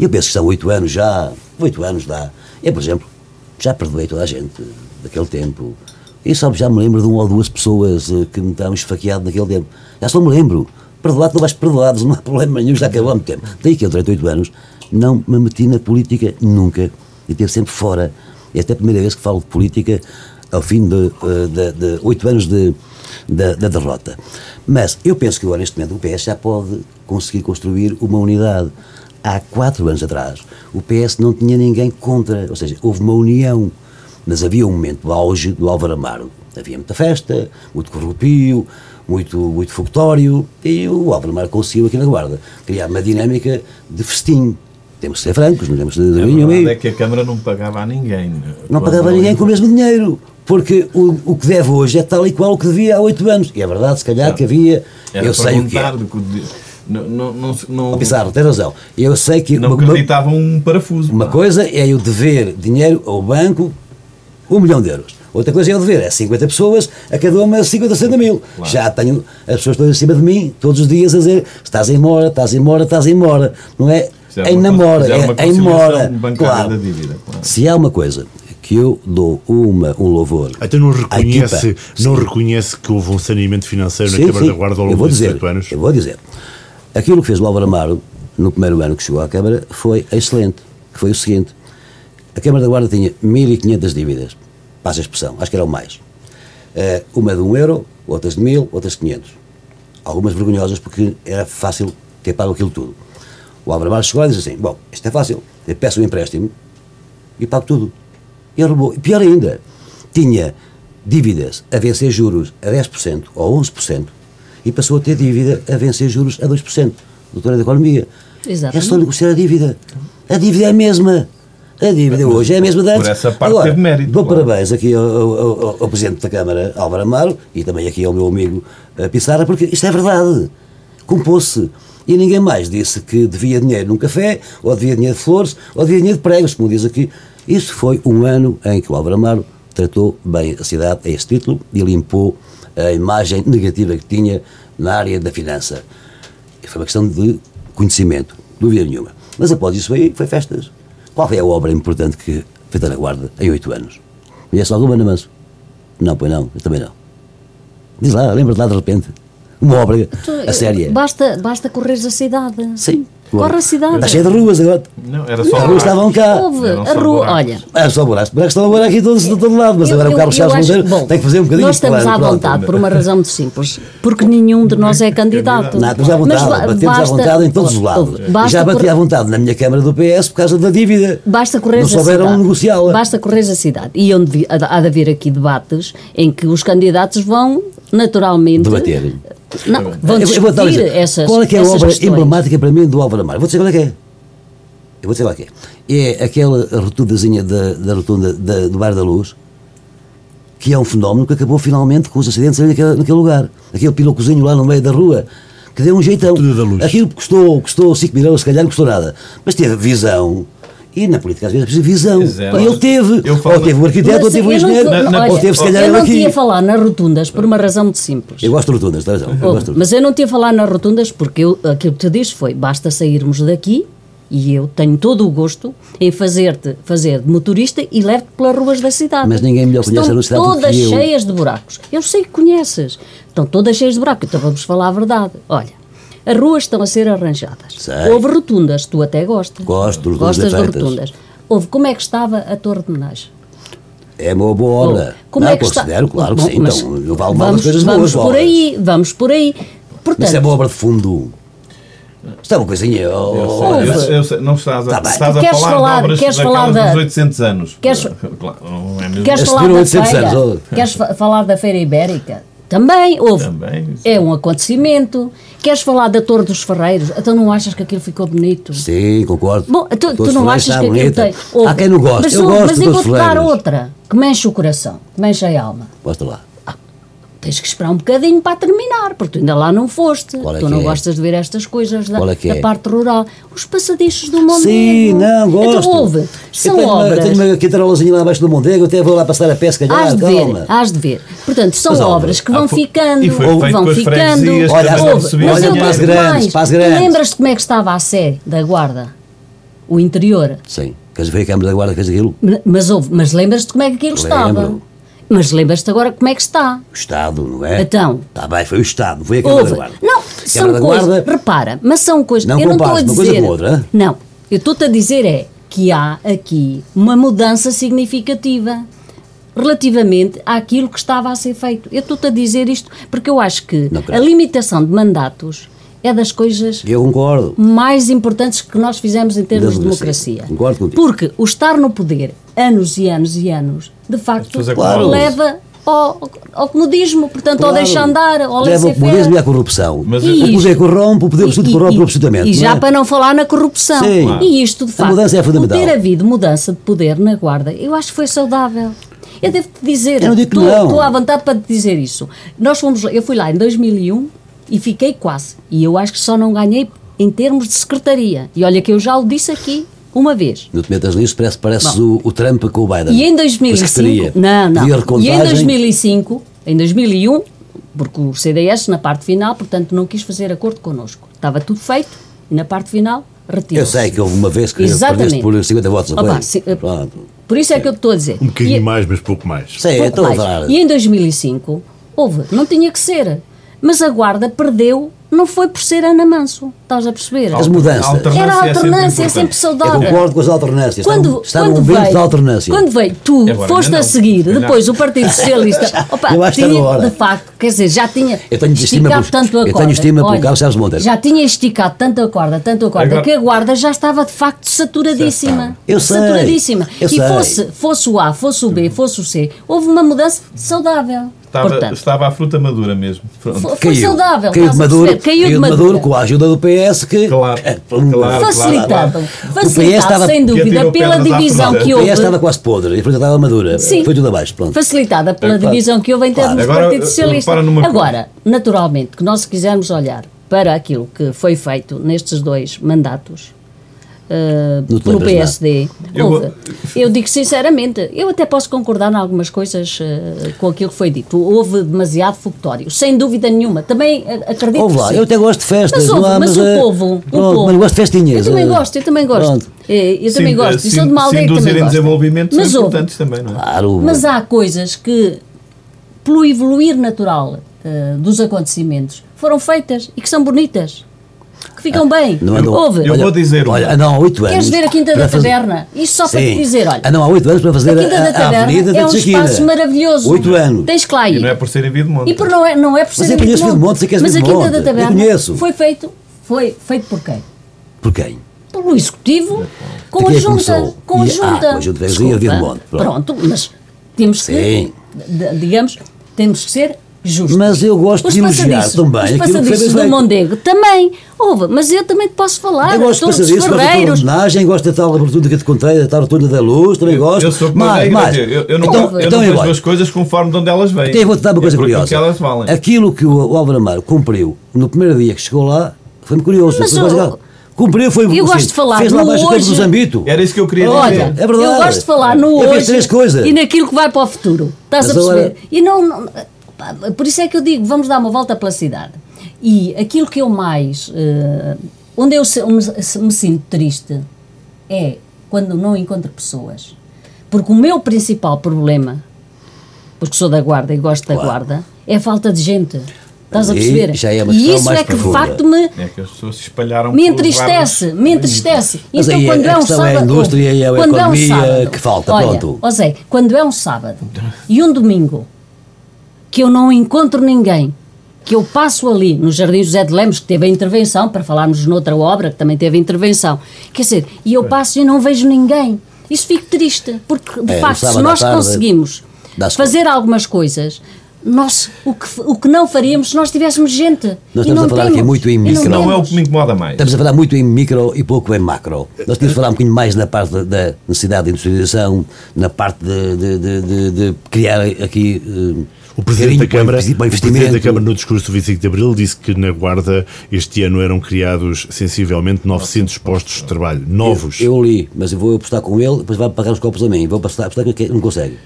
Eu penso que estão oito anos já, oito anos dá. Eu, por exemplo, já perdoei toda a gente daquele tempo. E só já me lembro de uma ou duas pessoas eh, que me estavam esfaqueado naquele tempo. Já só me lembro. Perdoado, não vais perdoados, não há problema nenhum, já acabou há muito tempo. Daí que eu, durante oito anos, não me meti na política nunca. E esteve sempre fora. E é a primeira vez que falo de política ao fim de eh, oito anos de, da derrota. Mas eu penso que agora, neste momento, o PS já pode conseguir construir uma unidade. Há quatro anos atrás, o PS não tinha ninguém contra, ou seja, houve uma união. Mas havia um momento do auge do Álvaro Amaro. Havia muita festa, muito corrupio, muito, muito fogotório, e o Álvaro Amaro conseguiu aqui na Guarda criar uma dinâmica de festim. Temos que ser francos, não temos de A nenhum verdade é que a Câmara não pagava a ninguém. não Quando- pagava ninguém com o mesmo dinheiro. Porque o, o que deve hoje é tal e qual o que devia há oito anos. E é verdade, se calhar, que havia. Era eu sei o que é. Não, não, não, não, Ó, Pizarro, tem razão. Eu sei que. não uma, acreditavam um parafuso. uma pá. coisa é eu dever dinheiro ao banco, um milhão de euros. Outra coisa é eu dever, é 50 pessoas, a cada uma 50, 60 mil. Já tenho as pessoas todas em cima de mim, todos os dias, a dizer: estás embora, estás embora, estás embora. Não é em namora, é em conciliação mora. bancária Claro. dívida, claro. Se há uma coisa que eu dou uma, um louvor. Então não reconhece, não Sim. reconhece que houve um saneamento financeiro na Sim, Câmara sim. da Guarda ao longo desses dizer, oito anos? Eu vou dizer. Aquilo que fez o Álvaro Amaro no primeiro ano que chegou à Câmara foi excelente. Que foi o seguinte: a Câmara da Guarda tinha 1.500 dívidas. Passa a expressão, acho que era o mais. Eh, uma de 1 euro, outras de 1.000, outras de 500. Algumas vergonhosas porque era fácil ter pago aquilo tudo. O Álvaro chegou lá e disse assim: Bom, isto é fácil. Eu peço um empréstimo e pago tudo. E roubou. E pior ainda, tinha dívidas a vencer juros a 10% ou 11% e passou a ter dívida a vencer juros a 2%. Doutora da Economia. Exatamente. É só negociar a dívida. A dívida é a mesma. A dívida hoje é a mesma de antes. Por essa parte Agora, teve mérito, Dou claro. parabéns aqui ao, ao- ao- ao Presidente da Câmara, Álvaro Amaro, e também aqui ao meu amigo eh, Pissarra, porque isto é verdade. Compôs-se. E ninguém mais disse que devia dinheiro num café, ou devia dinheiro de flores, ou devia dinheiro de pregos, como diz aqui. Isso foi um ano em que o Álvaro Amaro tratou bem a cidade a esse título e limpou a imagem negativa que tinha na área da finança. Foi uma questão de conhecimento, dúvida nenhuma. Mas após isso foi, foi festas. Qual foi a obra importante que feita na Guarda em oito anos? Conhece alguma, Ana Manso? Não, pois não, eu também não. Diz lá, lembra-te lá de repente. Uma obra, a séria. Basta, basta correres a cidade. Sim. Corre a cidade. Está cheia de ruas agora. Não, era só As ruas estavam cá. Houve, a rua, olha. É só buracos. Buracos estão agora aqui todos de todo lado, mas eu- agora o Carlos Chaves Monteiro bom, tem que fazer um bocadinho Nós estamos à pronto. vontade por uma razão muito simples. Porque nenhum de nós é [laughs] candidato. Não, estamos à vontade, Mas ba- batemos à basta- vontade em todos os lados. E já bati correr- à vontade na minha Câmara do PS por causa da dívida. Basta correr Não a souberam cidade. negociá-la. Basta correr a cidade. E onde de- há de haver aqui debates em que os candidatos vão naturalmente Debater. Não, vão Eu- eu vou dar exemplo. essas Qual é que é a obra questões. emblemática para mim do Álvaro Amaro? Vou dizer qual é que é. Eu vou dizer qual é que é. É aquela rotundazinha da, da rotunda da- do Bar da Luz, que é um fenómeno que acabou finalmente com os acidentes ali naquele, naquele lugar. Aquele pilocozinho lá no meio da rua, que deu um jeitão. Rotunda da Luz. Aquilo custou, custou 5 mil euros, se calhar não custou nada. Mas teve visão. E na política às vezes é preciso visão. Exato. E ele teve. Ou teve o arquiteto, ou teve o engenheiro, ou teve se calhar eu não aqui. tinha falar nas rotundas por uma razão muito simples. Eu gosto de rotundas, tens razão. Eu gosto de mas eu não tinha falar nas rotundas porque eu, aquilo que te disse foi basta sairmos daqui e eu tenho todo o gosto em fazer-te fazer de motorista e levo-te pelas ruas da cidade. Mas ninguém melhor conhece Estão a cidade do todas cheias de buracos. Eu sei que conheces. Estão todas cheias de buracos. Então vamos falar a verdade. Olha, as ruas estão a ser arranjadas. Sei. Houve rotundas, tu até gostas. Gosto de rotundas Gostas de rotundas. Houve, como é que estava a Torre de Menage? É uma boa obra. Como não, é que está? considero, claro que Bom, sim. mas Então, eu mal vamos, coisas vamos boas. por obras. aí, vamos por aí. Portanto, Mas é uma obra de fundo. Isto é uma coisinha. oh, Eu sei, eu eu sei, não estás a, Tá estás a Queres falar, falar- de obras queres falar da- dos 800 anos. Queres- Claro, não é mesmo? Queres falar da 800 feira? anos, oh. Queres fa- falar da Feira Ibérica? Também houve. Também. É um acontecimento. Queres falar da Torre dos Ferreiros? Então não achas que aquilo ficou bonito? Sim, concordo. Bom, tu, tu não achas que aquilo tem. Ouve, Há quem não goste. Mas, eu gosto mas de eu dar outra que mexe o coração, que mexe a alma. Mostra lá. Tens que esperar um bocadinho para terminar, porque tu ainda lá não foste. É tu que não é? gostas de ver estas coisas da, é que da é? parte rural. Os passadichos do Mondego. Sim, não, gosto. Então, ouve, Eu são tenho uma- obras. tenho uma lá abaixo do Mondego, até vou lá passar a pesca. Hás de calma. ver, hás de ver. Portanto, são Mas, obras que vão ah, ficando, e foi feito vão ficando. Olha, cada olha, recebia mas olha eu para as grandes, para as grandes. Lembras-te como é que estava a sé da guarda? O interior. Sim, quer dizer, foi a Câmara da Guarda que fez aquilo. Mas, houve, mas lembras-te como é que aquilo estava? Mas lembras-te agora como é que está? O Estado, não é? Então. Está bem, foi o Estado, foi a Câmara Houve. da Guarda. Não, são Câmara da coisas. Repara, mas são coisas. Não eu não estou a compares uma coisa dizer. com outra, hã? Não, eu estou-te a dizer é que há aqui uma mudança significativa relativamente àquilo que estava a ser feito. Eu estou-te a dizer isto porque eu acho que a limitação de mandatos é das coisas eu concordo. mais importantes que nós fizemos em termos de democracia. Concordo contigo. Porque o estar no poder anos e anos e anos, de facto, pessoas acumulam. leva ao, ao comodismo, portanto, ao Claro. deixar andar, ao Leva ao comodismo e à corrupção. Mas o eu- poder corrompe, o poder E- absoluto e- corrompe e- absolutamente. E já não é? para não falar na corrupção. Sim. Claro. E isto, de A facto, mudança é fundamental. ter havido mudança de poder na Guarda, eu acho que foi saudável. Eu devo-te dizer, Eu não digo que estou- não. estou à vontade para te dizer isso. Nós fomos, eu fui lá em 2001 e fiquei quase. E eu acho que só não ganhei em termos de secretaria. E olha que eu já o disse aqui uma vez. Não te metas nisso, parece, parece o, o Trump com o Biden. E em Com a secretaria. 2005, não, não. E em recontagem. 2005, em 2001, porque o CDS na parte final, portanto, não quis fazer acordo connosco. Estava tudo feito e na parte final retirou Eu sei que houve uma vez que Exatamente. perdeste por 50 votos Opa, sim, eh. Por isso é que eu estou a dizer. Um bocadinho E- mais, mas pouco mais. Sim, pouco estou a mais. falar. E em 2005, houve, não tinha que ser. Mas a Guarda perdeu, não foi por ser Ana Manso. Estás a perceber? As mudanças. A alternância Era a é sempre alternância, é sempre importante. Eu saudável. concordo com as alternâncias. Quando, está quando veio, da alternância. quando veio, tu Agora foste ainda a não. seguir, Ainda depois o Partido Socialista, [laughs] opa, Eu acho tinha, hora. de facto, quer dizer, já tinha Eu tenho esticado por- tanto a eu tenho corda. estima Olha, Carlos Sérgio Monteiro. Já tinha esticado tanto a corda, tanto a corda, Agora- que a guarda já estava de facto saturadíssima. Eu sei, Saturadíssima. eu e sei. fosse, fosse o A, fosse o B, fosse o C, houve uma mudança saudável. Estava, Portanto, estava a fruta madura mesmo. Pronto. foi, Caiu. saudável. Caiu de Maduro? Caiu de Maduro. Maduro com a ajuda do PS que. Claro, É, claro, Facilitado, O PS estava- sem dúvida pela divisão que O PS houve. estava quase podre e a fruta estava madura. Sim. Foi tudo abaixo. Pronto. facilitada pela É, claro. divisão que houve em termos Claro. do Agora, Partido Socialista. numa coisa. Agora, naturalmente, que nós se quisermos olhar para aquilo que foi feito nestes dois mandatos uh, pelo PSD, Eu eu digo sinceramente, eu até posso concordar em algumas coisas uh, com aquilo que foi dito. Houve demasiado fogotório, sem dúvida nenhuma. Também uh, acredito Ouve que lá, sim. eu até gosto de festas. Mas, não houve, há, mas o é- povo, o Pronto, povo. Mas gosto de festinhas. Eu também eh, gosto, eu também gosto. Pronto. Eh, Eu também Sim, gosto. assim, E sou de uma aldeia que também gosto. desenvolvimento Mas são houve. também, não é? Claro. Mas há coisas que, pelo evoluir natural eh, dos acontecimentos, foram feitas e que são bonitas, que ficam bem. Não andam- Houve. Eu vou dizer uma. Olha, andam há oito anos. Queres ver a Quinta para da fazer- Taberna? Isto só para Sim. te dizer, olha. Andam há oito anos para fazer A Quinta a, da a, a Taberna Avenida é um espaço maravilhoso. Oito anos. Tens que lá ir. E não é por ser em Videmonte. E por não é, não é por ser Mas eu conheço és Mas a Quinta da Taberna conheço. foi feito, foi feito por quem? Por quem? Pelo Executivo, com a junta. Com a ah, junta. com a junta de freguesia de Desculpa. Videmonte, pronto. Pronto, mas temos que, digamos, temos que ser justos. Mas eu gosto Os de elogiar passadiços- também Os passadiços do. Mondego também. Houve, mas eu também te posso falar. Eu gosto de isso, gosto da tua Ferreiros. homenagem, gosto da tal abertura que eu te contei, da tal rotunda da luz, também gosto. Eu sou como a mais, mais. Eu, eu não, então, eu então não eu vejo as coisas conforme de onde elas vêm. Então eu vou-te dar uma coisa é curiosa. que elas valem. Aquilo que o, o Álvaro Amaro cumpriu no primeiro dia que chegou lá foi-me curioso. Mas Foi o- legal. Cumpriu, foi Eu gosto assim, de falar Fez lá no hoje. Zambito. Era isso que eu queria Olha, dizer. É verdade. eu gosto de falar no Eu hoje três coisas. e naquilo que vai para o futuro. Estás Mas a perceber? agora- E não, não- por isso é que eu digo, vamos dar uma volta pela cidade. E aquilo que eu mais, eh, onde eu se- me, se- me sinto triste é quando não encontro pessoas. Porque o meu principal problema, porque sou da guarda e gosto da Claro. guarda, é a falta de gente. Estás a perceber? já é uma e isso mais é que de facto me, É que as pessoas se espalharam me entristece, me entristece. Mas então, aí quando a é um questão é a sábado, indústria e a quando é um economia sábado, que falta, olha, pronto. ó Zé, quando é um sábado e um domingo que eu não encontro ninguém, que eu passo ali no Jardim José de Lemos, que teve a intervenção, para falarmos noutra obra que também teve a intervenção, quer dizer, e eu passo e não vejo ninguém. Isso fico triste, porque de É, facto, se nós tarde, conseguimos fazer algumas coisas, nós, o, que, o que não faríamos se nós tivéssemos gente. Nós E estamos não a falar aqui temos. muito em micro. Não é o temos. que me incomoda mais. Estamos a falar muito em micro e pouco em macro. Nós tínhamos de falar um bocadinho mais na parte da, da necessidade de industrialização, na parte de, de- de- de- de criar aqui eh, O Presidente da Câmara, o Presidente da. Câmara, no discurso do 25 de Abril, disse que na Guarda este ano eram criados sensivelmente 900 postos de trabalho, novos. Eu li, mas eu vou apostar com ele, depois vai pagar os copos a mim. Vou apostar, apostar que não consegue.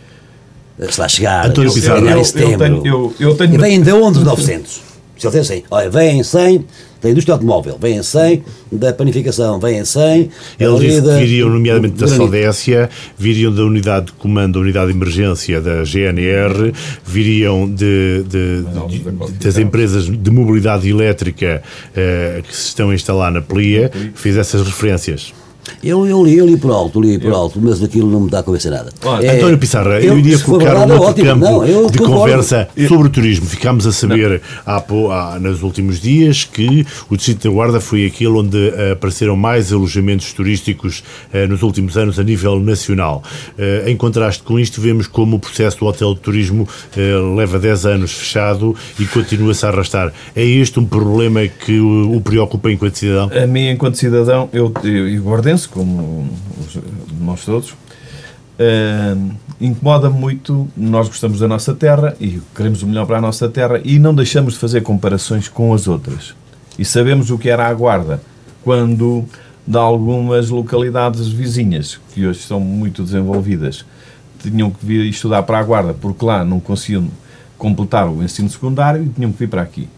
Se lá chegar, António Pizarro. ganhar Eu- em eu tenho- eu- eu tenho- E vêm de onde os 900? Se ele tem 100, olha, vêm 100 da indústria automóvel, vêm 100 da panificação, vêm 100 Ele ali disse da- que viriam, nomeadamente, da. Sodécia, viriam da unidade de comando, da unidade de emergência da GNR, viriam de, de- de- das empresas de mobilidade elétrica eh, que se estão a instalar na Plia, fez essas referências. Eu, eu li, eu li por alto, li por alto, mas aquilo não me dá a cabeça nada. Olha, É, António Pissarra, eu, iria se for colocar um verdade, é outro ótimo. campo Não, eu de conversa sobre o turismo. Ficámos a saber há, há, nos últimos dias que o Distrito da Guarda foi aquele onde eh, apareceram mais alojamentos turísticos eh, nos últimos anos a nível nacional. Eh, em contraste com isto, vemos como o processo do hotel de turismo eh, leva 10 anos fechado e continua-se a arrastar. É este um problema que o, o preocupa enquanto cidadão? A mim, enquanto cidadão, eu, eu, e como os- nós todos, eh, incomoda-me muito. Nós gostamos da nossa terra e queremos o melhor para a nossa terra e não deixamos de fazer comparações com as outras. E sabemos o que era a Guarda quando, de algumas localidades vizinhas, que hoje são muito desenvolvidas, tinham que vir estudar para a Guarda porque lá não conseguiam completar o ensino secundário e tinham que vir para aqui.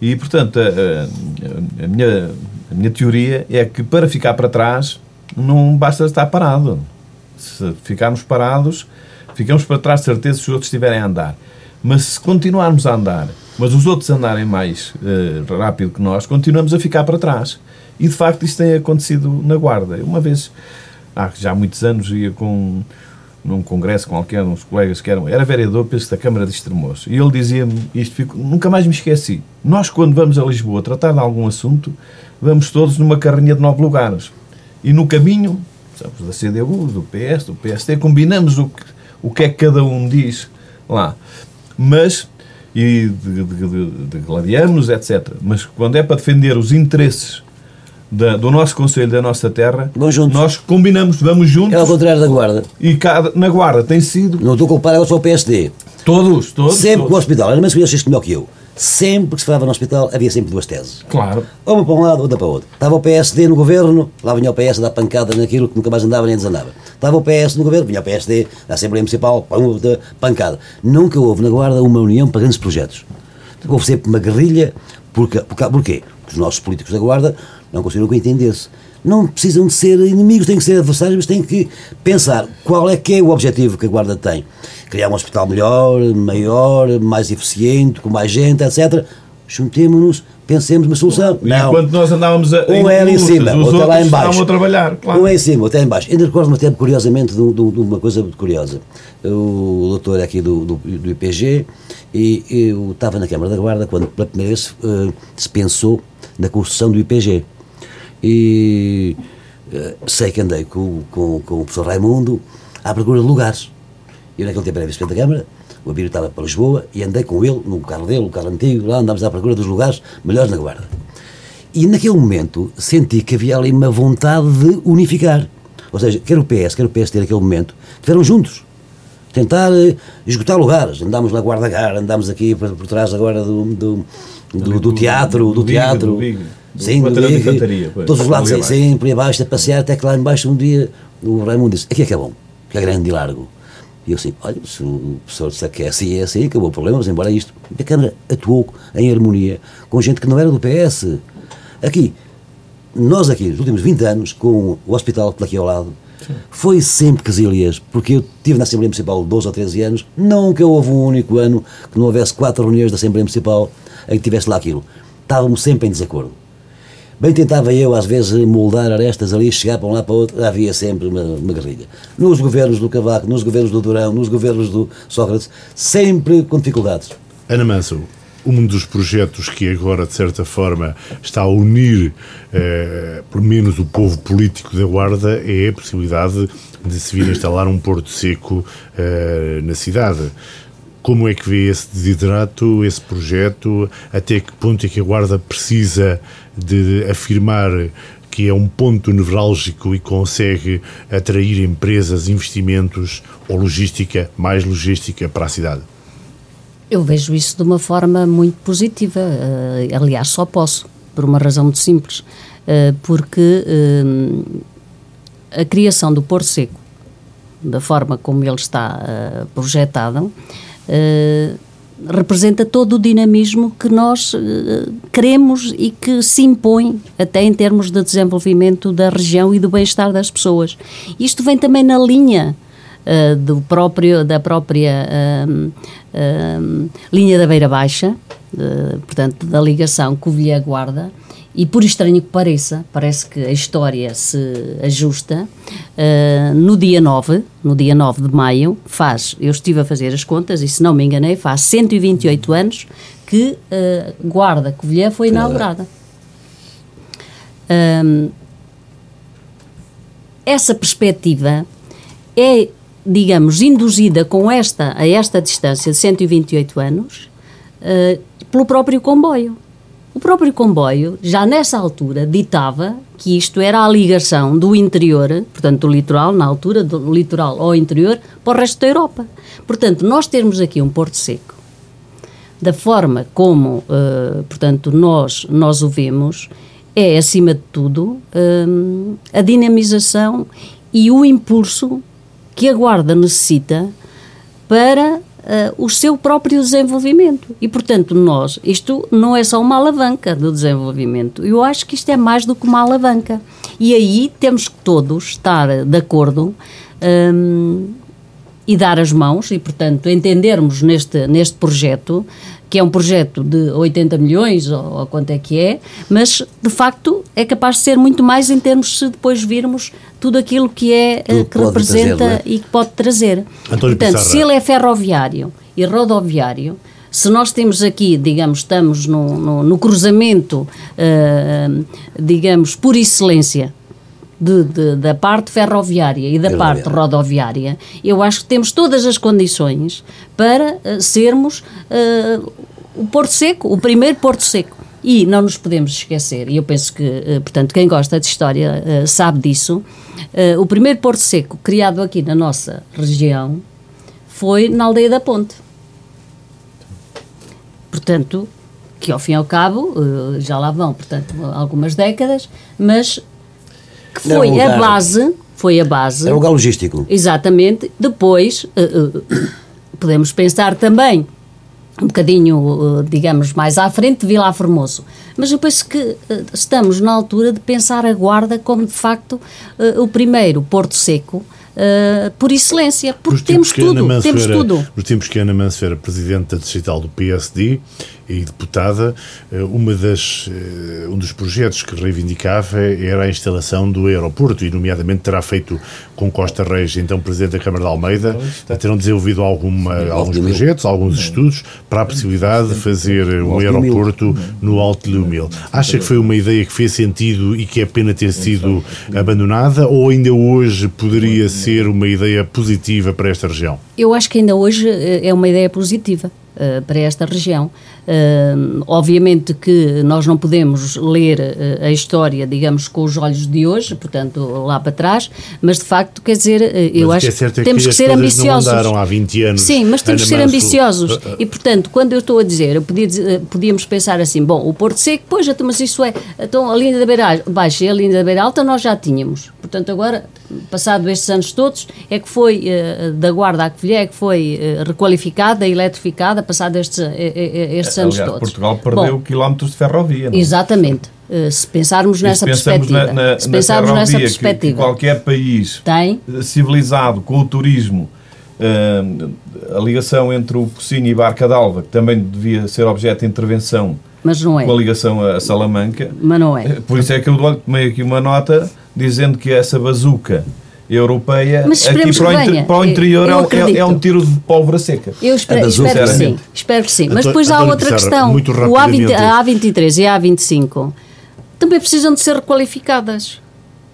E, portanto, a, a- a minha, a minha teoria é que para ficar para trás não basta estar parado. Se ficarmos parados, ficamos para trás de certeza se os outros estiverem a andar. Mas se continuarmos a andar, mas os outros andarem mais uh, rápido que nós, continuamos a ficar para trás. E de facto isso tem acontecido na Guarda. Uma vez, há já muitos anos, ia com num congresso com alguém, uns colegas que eram, era vereador, penso, da Câmara de Estremoço, e ele dizia-me isto, fico, nunca mais me esqueci. Nós, quando vamos a Lisboa tratar de algum assunto, vamos todos numa carrinha de nove lugares. E no caminho, sabes, da CDU, do PS, do PST, combinamos o que, o que é que cada um diz lá. Mas, e de, de, de, de gladiamos, etc. Mas quando é para defender os interesses da, do nosso Conselho, da nossa terra, nós combinamos, vamos juntos. É ao contrário da Guarda. E cada, na Guarda tem sido. Não estou a culpar, eu sou o PSD. Todos, todos. Sempre todos. que o hospital, era mais conheço isto melhor que eu. Sempre que se falava no hospital, havia sempre duas teses. Claro. Uma para um lado, outra para o outro. Estava o PSD no governo, lá vinha o PS a dar pancada naquilo que nunca mais andava nem desandava. Estava o PS no governo, vinha o PSD, da Assembleia Municipal, pancada. Nunca houve na Guarda uma união para grandes projetos. Houve sempre uma guerrilha. Porque, porque, porquê? Porque os nossos políticos da Guarda não conseguiram entender-se. Não precisam de ser inimigos, têm que ser adversários, mas têm que pensar qual é que é o objetivo que a Guarda tem. Criar um hospital melhor, maior, mais eficiente, com mais gente, etc. Juntemos-nos, pensemos uma solução. E não. enquanto nós andávamos a, um é ali em cima, os outro é lá em baixo. a trabalhar, claro. Um é em cima, outro é em baixo. Ainda recordo-me até curiosamente de, de, de, uma coisa muito curiosa. O doutor aqui do, do, do IPG, e eu estava na Câmara da Guarda quando pela primeira vez uh, se pensou na construção do IPG. E uh, sei que andei com, com, com o professor Raimundo à procura de lugares. Eu naquele tempo era vice-presidente da Câmara, o Abílio estava para Lisboa e andei com ele, no carro dele, o carro antigo, lá andámos à procura dos lugares melhores na Guarda. E naquele momento senti que havia ali uma vontade de unificar. Ou seja, quer o PS, quer o PSD naquele momento, estiveram juntos. Tentar uh, esgotar lugares. Andámos na Guarda Gar, andámos aqui por, por trás agora do, do, do, do teatro, do, teatro. Do Big, sim, do Big, todos os lados, aí abaixo, a passear, até que lá embaixo um dia o Raimundo disse, aqui é que é bom, que é grande e largo. E eu assim, olha, se o professor disser que é assim, é assim, acabou o problema, vamos embora isto. E a Câmara atuou em harmonia com gente que não era do PS. Aqui, nós aqui, nos últimos 20 anos, com o hospital que aqui ao lado, Sim. foi sempre quesilhas, porque eu tive na Assembleia Municipal 12 ou 13 anos, nunca houve um único ano que não houvesse quatro reuniões da Assembleia Municipal em que tivesse lá aquilo. Estávamos sempre em desacordo. Bem tentava eu, às vezes, moldar arestas ali, chegar para um lado para o outro, havia sempre uma, uma guerrilha. Nos governos do Cavaco, nos governos do Durão, nos governos do Sócrates, sempre com dificuldades. Ana Manso, um dos projetos que agora, de certa forma, está a unir, eh, pelo menos, o povo político da Guarda é a possibilidade de se vir instalar um porto seco eh, na cidade. Como é que vê esse desidrato, esse projeto? Até que ponto é que a Guarda precisa de afirmar que é um ponto nevrálgico e consegue atrair empresas, investimentos ou logística, mais logística para a cidade? Eu vejo isso de uma forma muito positiva. Uh, aliás, só posso, por uma razão muito simples. Uh, porque uh, a criação do Porto Seco, da forma como ele está projetado, representa todo o dinamismo que nós uh, queremos e que se impõe até em termos de desenvolvimento da região e do bem-estar das pessoas. Isto vem também na linha uh, do próprio, da própria uh, linha da Beira Baixa, portanto, da ligação Covilhã-Guarda, e por estranho que pareça, parece que a história se ajusta. Uh, no dia 9, no dia 9 de maio, faz, eu estive a fazer as contas e se não me enganei, faz 128 anos que uh, Guarda Covilhã foi inaugurada. Um, essa perspectiva é, digamos, induzida com esta, a esta distância de 128 anos uh, pelo próprio comboio. O próprio comboio, já nessa altura, ditava que isto era a ligação do interior, portanto do litoral, na altura, do litoral ao interior, para o resto da Europa. Portanto, nós termos aqui um Porto Seco, da forma como, uh, portanto, nós, nós o vemos, é, acima de tudo, uh, a dinamização e o impulso que a Guarda necessita para uh, o seu próprio desenvolvimento. E, portanto, nós, isto não é só uma alavanca do desenvolvimento, eu acho que isto é mais do que uma alavanca. E aí temos que todos estar de acordo um, e dar as mãos e, portanto, entendermos neste, neste projeto, que é um projeto de 80 milhões, ou, ou, quanto é que é, mas, de facto, é capaz de ser muito mais em termos se depois virmos tudo aquilo que é, tudo que representa trazer, é? e que pode trazer. António portanto, Pissarra. se ele é ferroviário e rodoviário, se nós temos aqui, digamos, estamos no, no, no cruzamento, uh, digamos, por excelência, de, de, da parte ferroviária e da parte rodoviária, eu acho que temos todas as condições para uh, sermos uh, o Porto Seco, o primeiro Porto Seco. E não nos podemos esquecer, e eu penso que, uh, portanto, quem gosta de história sabe disso, o primeiro Porto Seco criado aqui na nossa região foi na Aldeia da Ponte. Portanto, que ao fim e ao cabo, já lá vão, portanto, algumas décadas, mas que foi um a base, foi a base. Era um lugar logístico. Exatamente. Depois, uh, uh, podemos pensar também um bocadinho, uh, digamos, mais à frente de Vila Formoso. Mas eu penso que estamos na altura de pensar a Guarda como, de facto, o primeiro Porto Seco Uh, por excelência, porque temos tudo, temos tudo. Nos tempos que Ana Mansfera, presidente da distrital do PSD, e deputada, eh, uma das, eh, um dos projetos que reivindicava era a instalação do aeroporto, e nomeadamente terá feito com Costa Reis, então Presidente da Câmara de Almeida, terão desenvolvido alguma, alguns projetos, alguns estudos para a possibilidade de fazer um aeroporto no Alto de Mil. Acha que foi uma ideia que fez sentido e que é pena ter sido abandonada ou ainda hoje poderia ser uma ideia positiva para esta região? Eu acho que ainda hoje eh, é uma ideia positiva. Uh, para esta região. Uh, obviamente que nós não podemos ler uh, a história, digamos, com os olhos de hoje, portanto, lá para trás, mas de facto, quer dizer, eu acho que, é que temos que, que ser ambiciosos. Não há 20 anos. Sim, mas temos que ser ambiciosos. E, portanto, quando eu estou a dizer, eu podia dizer, podíamos pensar assim, bom, o Porto Seco, pois, então, mas isso é, então a linha da Beira Baixa e a linha da Beira Alta nós já tínhamos. Portanto, agora, passado estes anos todos, é que foi da Guarda à Covilhã, é que foi requalificada, eletrificada, passado estes, estes anos Aliás, todos. Portugal perdeu Bom, quilómetros de ferrovia. Não? É? Exatamente. Uh, se pensarmos nessa perspectiva, na, na, se pensarmos nessa perspectiva, que, que qualquer país tem civilizado com o turismo, uh, a ligação entre o Pocinho e Barca d'Alva, que também devia ser objeto de intervenção, mas não é. com a ligação a Salamanca, mas não é. Por isso é que eu tomei aqui uma nota dizendo que essa bazuca europeia aqui para o, inter, para o, interior é, é, um tiro de pólvora seca. Eu espero, espero que sim, espero que sim. Mas depois há outra questão. O A20, a A23 e a A25 também precisam de ser requalificadas.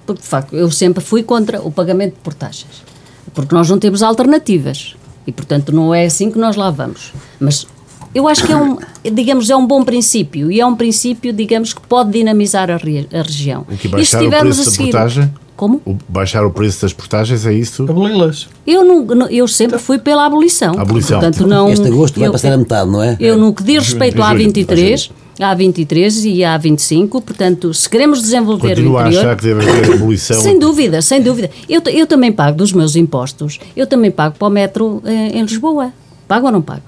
Porque, de facto, eu sempre fui contra o pagamento de portagens. Porque nós não temos alternativas. E, portanto, não é assim que nós lá vamos. Mas eu acho que é um, digamos, é um bom princípio. E é um princípio, digamos, que pode dinamizar a, re, a região. Aqui e se tivermos a seguir... Como? O baixar o preço das portagens, é isso? Aboli-las. Eu, não, eu sempre fui pela abolição. Abolição. Portanto, não, este agosto vai eu, passar a metade, não é? Eu, no que diz respeito à 23, à 23 e à 25, portanto, se queremos desenvolver Continua o interior... a achar que deve haver abolição? sem dúvida, sem dúvida. Eu, eu também pago dos meus impostos, eu também pago para o metro em, eh, em Lisboa. Pago ou não pago?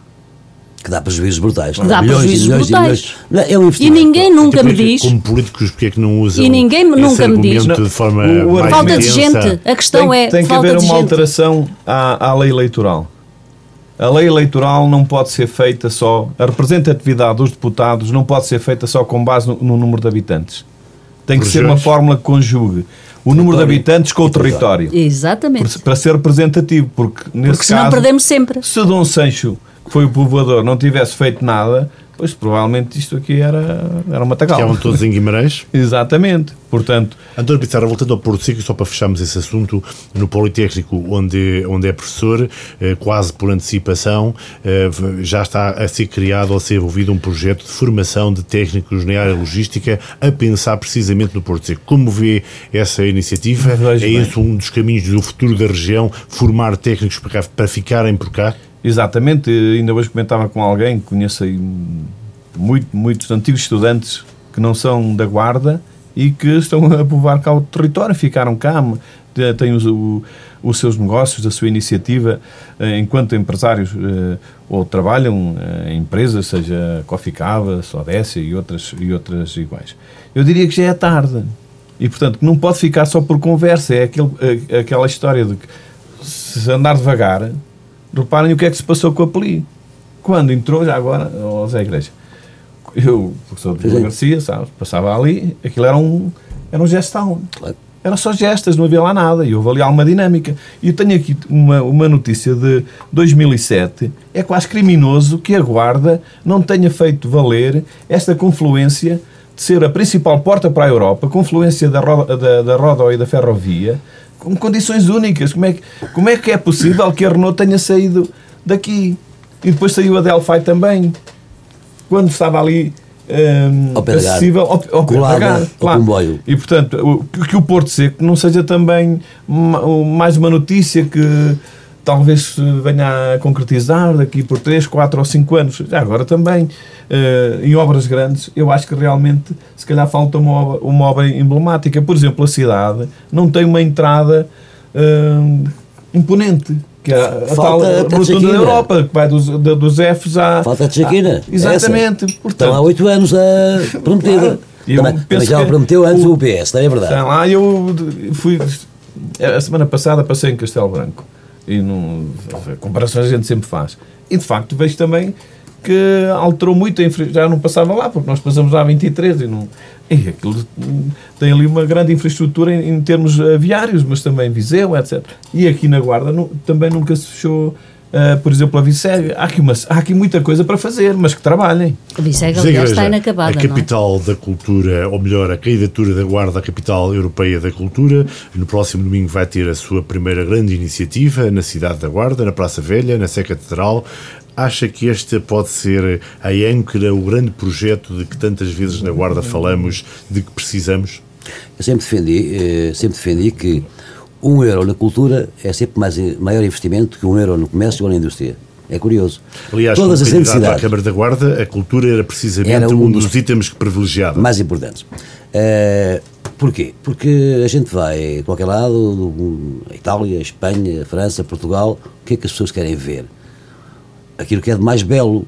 Que dá prejuízos brutais. Que dá milhões prejuízos milhões brutais. E, milhões, é um e ninguém nunca me diz. Como políticos, porque é que não usam e ninguém nunca me diz. de forma o, o falta de gente. A questão tem, é. Tem que haver uma alteração à, à lei eleitoral. A lei eleitoral não pode ser feita só. A representatividade dos deputados não pode ser feita só com base no, no número de habitantes. Tem que ser uma fórmula que conjugue o número de habitantes com o território. Exatamente. Para ser representativo, porque nesse porque senão caso, perdemos sempre. Se Dom Sancho foi o povoador, não tivesse feito nada, pois provavelmente isto aqui era, era uma tagal. Estavam todos em Guimarães? [laughs] Exatamente. Portanto... António Pizarro, voltando ao Porto Seco, só para fecharmos esse assunto, no Politécnico, onde, onde é professor, eh, quase por antecipação, eh, já está a ser criado ou a ser envolvido um projeto de formação de técnicos na área logística a pensar precisamente no Porto Seco. Como vê essa iniciativa? é isso um dos caminhos do futuro da região, formar técnicos para, cá, para ficarem por cá? Exatamente, ainda hoje comentava com alguém que conheço muito, muitos antigos estudantes que não são da Guarda e que estão a povoar cá o território, ficaram cá, têm os, o, os seus negócios, a sua iniciativa eh, enquanto empresários eh, ou trabalham eh, em empresas, seja Coficava, Sodécia e outras, e outras iguais. Eu diria que já é tarde e, portanto, não pode ficar só por conversa, é aquele, aquela história de que se andar devagar, reparem o que é que se passou com a Peli. Quando entrou, já agora, o Zé Igreja, eu, professor de Garcia, sabe, passava ali, aquilo era um, era um gestão. Claro. Era só gestas, não havia lá nada. E houve ali alguma dinâmica. E eu tenho aqui uma, uma notícia de 2007. É quase criminoso que a Guarda não tenha feito valer esta confluência de ser a principal porta para a Europa, confluência da, roda, da, da Roda e da Ferrovia, com condições únicas. Como é, que, como é que é possível que a Renault tenha saído daqui? E depois saiu a Delphi também. Quando estava ali um, Ao da Gare. acessível ao, ao Colada ao comboio. E portanto, o- que, que o Porto Seco não seja também ma- o- mais uma notícia que talvez se venha a concretizar daqui por 3, 4 ou 5 anos. Já agora também, eh, em obras grandes, eu acho que realmente se calhar falta uma obra, uma obra emblemática. Por exemplo, a cidade não tem uma entrada hum, imponente. Que é a, Falta tal a rotunda da. Europa, que vai dos, dos Fs à. Falta a Tchaquina. à- Exatamente. Essa. Portanto, Estão há oito anos a [laughs] prometida. Claro. Também, também já o prometeu antes o- o PS, não é verdade? Lá, eu fui. A semana passada passei em Castelo Branco. E não, comparações a gente sempre faz. E de facto vejo também que alterou muito Já não passava lá, porque nós passamos lá a 23 e não. E aquilo tem ali uma grande infraestrutura em, em termos aviários, mas também Viseu, etc. E aqui na Guarda nu- também nunca se fechou, ah, por exemplo, a Vicéria. Há aqui, uma, há aqui muita coisa para fazer, mas que trabalhem. A Vicega, José aliás, Igreja, está inacabada, a não é? capital da cultura, ou melhor, a candidatura da Guarda à capital europeia da cultura, no próximo domingo vai ter a sua primeira grande iniciativa na cidade da Guarda, na Praça Velha, na Sé Catedral. Acha que esta pode ser a âncora, o grande projeto de que tantas vezes na Guarda falamos, de que precisamos? Eu sempre defendi, eh, sempre defendi que um euro na cultura é sempre mais, maior investimento que um euro no comércio ou na indústria. É curioso. Aliás, Todas as candidato à Câmara da Guarda, a cultura era precisamente Era um um dos- itens que privilegiava. mais importantes. Eh, porquê? Porque a gente vai de qualquer lado, do- a Itália, a Espanha, a França, Portugal, o que é que as pessoas querem ver? Aquilo que é de mais belo.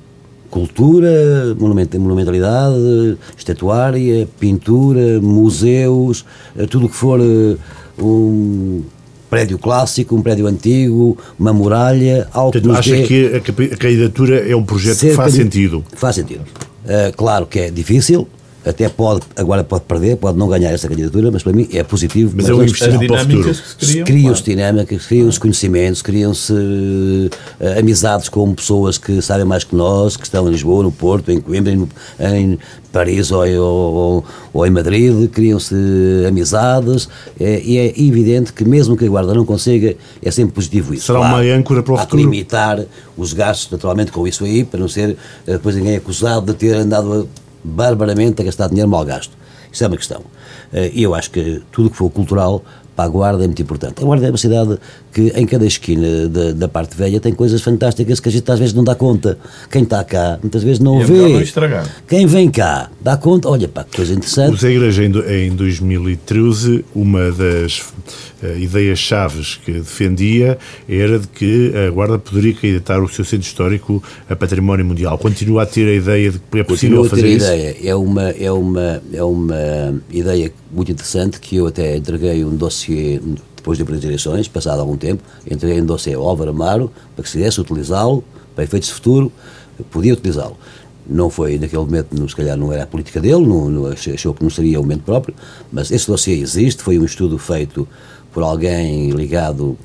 Cultura, monument- monumentalidade, estatuária, pintura, museus, eh, tudo o que for eh, um prédio clássico, um prédio antigo, uma muralha, algo que Portanto, nos acha dê- que a, candidatura é um projeto que faz de- sentido? Faz sentido. Uh, claro que é difícil, até pode, agora pode perder, pode não ganhar essa candidatura, mas para mim é positivo. Mas é um as- investimento para o futuro. criam. Criam-se dinâmicas, criam-se conhecimentos, criam-se uh, amizades com pessoas que sabem mais que nós, que estão em Lisboa, no Porto, em Coimbra, em, em Paris ou, ou, ou em Madrid, criam-se amizades é, e é evidente que mesmo que a Guarda não consiga, é sempre positivo isso. Será uma âncora para o há futuro. que limitar os gastos, naturalmente, com isso aí, para não ser eh, depois ninguém acusado de ter andado a- barbaramente a gastar dinheiro mal gasto. Isso é uma questão. Eh, E eu acho que tudo o que for cultural para a Guarda é muito importante. A Guarda é uma cidade que em cada esquina da, da parte velha tem coisas fantásticas que a gente às vezes não dá conta. Quem está cá muitas vezes não E é vê. melhor não estragar. Quem vem cá dá conta, olha pá, que coisa O interessante. Zé Igreja, em, do- em 2013, uma das eh, ideias-chaves que defendia era de que a Guarda poderia candidatar o seu centro histórico a património mundial. Continua a ter a ideia de que é possível Continuo a ter fazer a isso? ideia. É uma, é, uma, é uma ideia muito interessante que eu até entreguei um dossiê depois de das eleições, passado algum tempo, entreguei um dossiê ao Álvaro Amaro para que se desse utilizá-lo para efeitos de futuro, podia utilizá-lo. Não foi naquele momento, se calhar não era a política dele, não, não achou que não seria o momento próprio, mas esse dossiê existe, foi um estudo feito por alguém ligado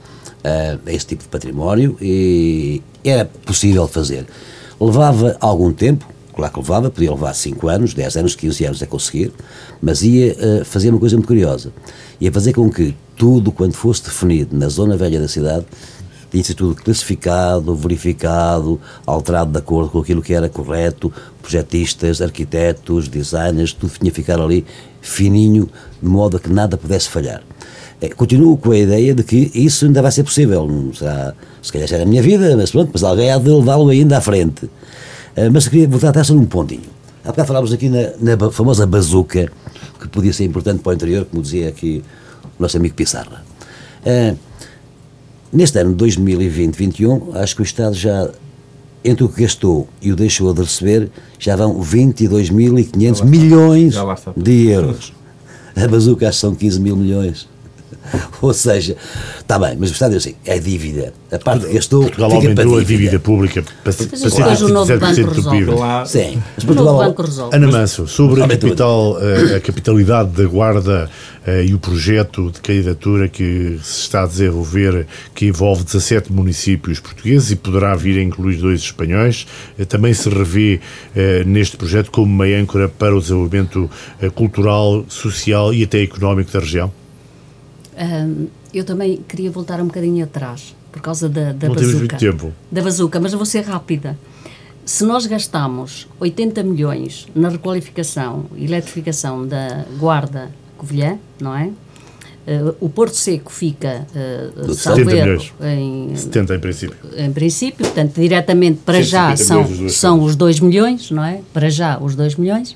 a esse tipo de património e era possível fazer. Levava algum tempo, claro que levava, podia levar 5 anos, 10 anos, 15 anos a conseguir, mas ia uh, fazer uma coisa muito curiosa. Ia fazer com que tudo quanto fosse definido na zona velha da cidade tinha ser tudo classificado, verificado, alterado de acordo com aquilo que era correto, projetistas, arquitetos, designers, tudo tinha ficar ali fininho, de modo a que nada pudesse falhar. Eh, Continuo com a ideia de que isso ainda vai ser possível. Não será, se calhar era a minha vida, mas pronto, mas alguém há de levá-lo ainda à frente. Eh, Mas queria voltar até só num pontinho. Há bocado falámos aqui na, na famosa bazuca, que podia ser importante para o interior, como dizia aqui o nosso amigo Pissarra. Eh, Neste ano de 2020-21, acho que o Estado já, entre o que gastou e o deixou de receber, já vão 22.500 milhões de euros. A bazuca acho que são 15 mil milhões. [laughs] Ou seja, está bem, mas está a dizer assim, é dívida. A parte que gastou. Portugal fica para aumentou a dívida pública para, para ser isso depois o novo banco 17% do. PIB. Lá, Sim, mas O novo Portugal. banco resolve. Ana Manso, sobre a, capital, eh, a capitalidade da Guarda eh, e o projeto de candidatura que se está a desenvolver, que envolve 17 municípios portugueses e poderá vir a incluir dois espanhóis, eh, também se revê neste projeto como uma âncora para o desenvolvimento cultural, social e até económico da região? Ahm, eu também queria voltar um bocadinho atrás, por causa da, da Não temos bazuca. muito tempo. Da bazuca, mas eu vou ser rápida. Se nós gastamos 80 milhões na requalificação e eletrificação da Guarda Covilhã, não é? Eh, o Porto Seco fica, uh, 70 milhões. em, 70 em princípio. em princípio, portanto, diretamente para já 150 são, são os 2 milhões, não é? Para já os 2 milhões.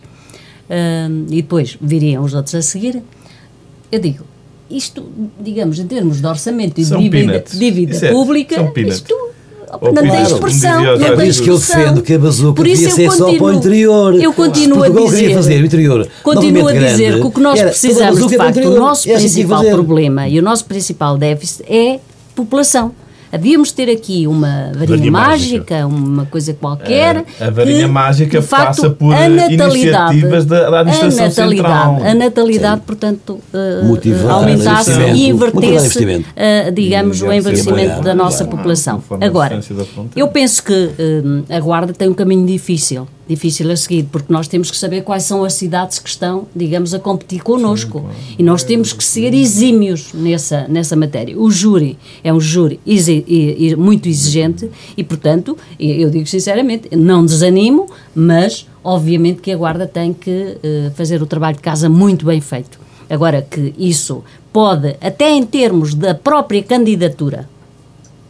Ahm, e depois viriam os outros a seguir. Eu digo, isto, digamos, em termos de orçamento e de dívida, dívida Isso é- pública, isto Ou não tem expressão. não tem Por isso que eu defendo que a bazuca Por isso devia eu ser só para o continuo- interior. Eu continuo a dizer. queria fazer o interior. Continuo a dizer grande, que o que nós era precisamos, de para facto, o interior. nosso É principal problema e o nosso principal déficit é população. Havíamos de ter aqui uma varinha Varinha mágica, uma coisa qualquer. A- a varinha que, mágica de facto, passa por, a eh, natalidade, iniciativas da- da administração a natalidade, central. A natalidade, portanto, eh, Motivar aumentasse e invertesse, investimento. eh, digamos, E o envelhecimento da nossa Claro. população. Agora, eu penso que eh, a Guarda tem um caminho difícil, difícil a seguir, porque nós temos que saber quais são as cidades que estão, digamos, a competir connosco. E nós temos que ser exímios nessa, nessa matéria. O júri é um júri exi- e- e muito exigente e, portanto, eu digo sinceramente, não desanimo, mas obviamente que a Guarda tem que eh, fazer o trabalho de casa muito bem feito. Agora que isso pode, até em termos da própria candidatura,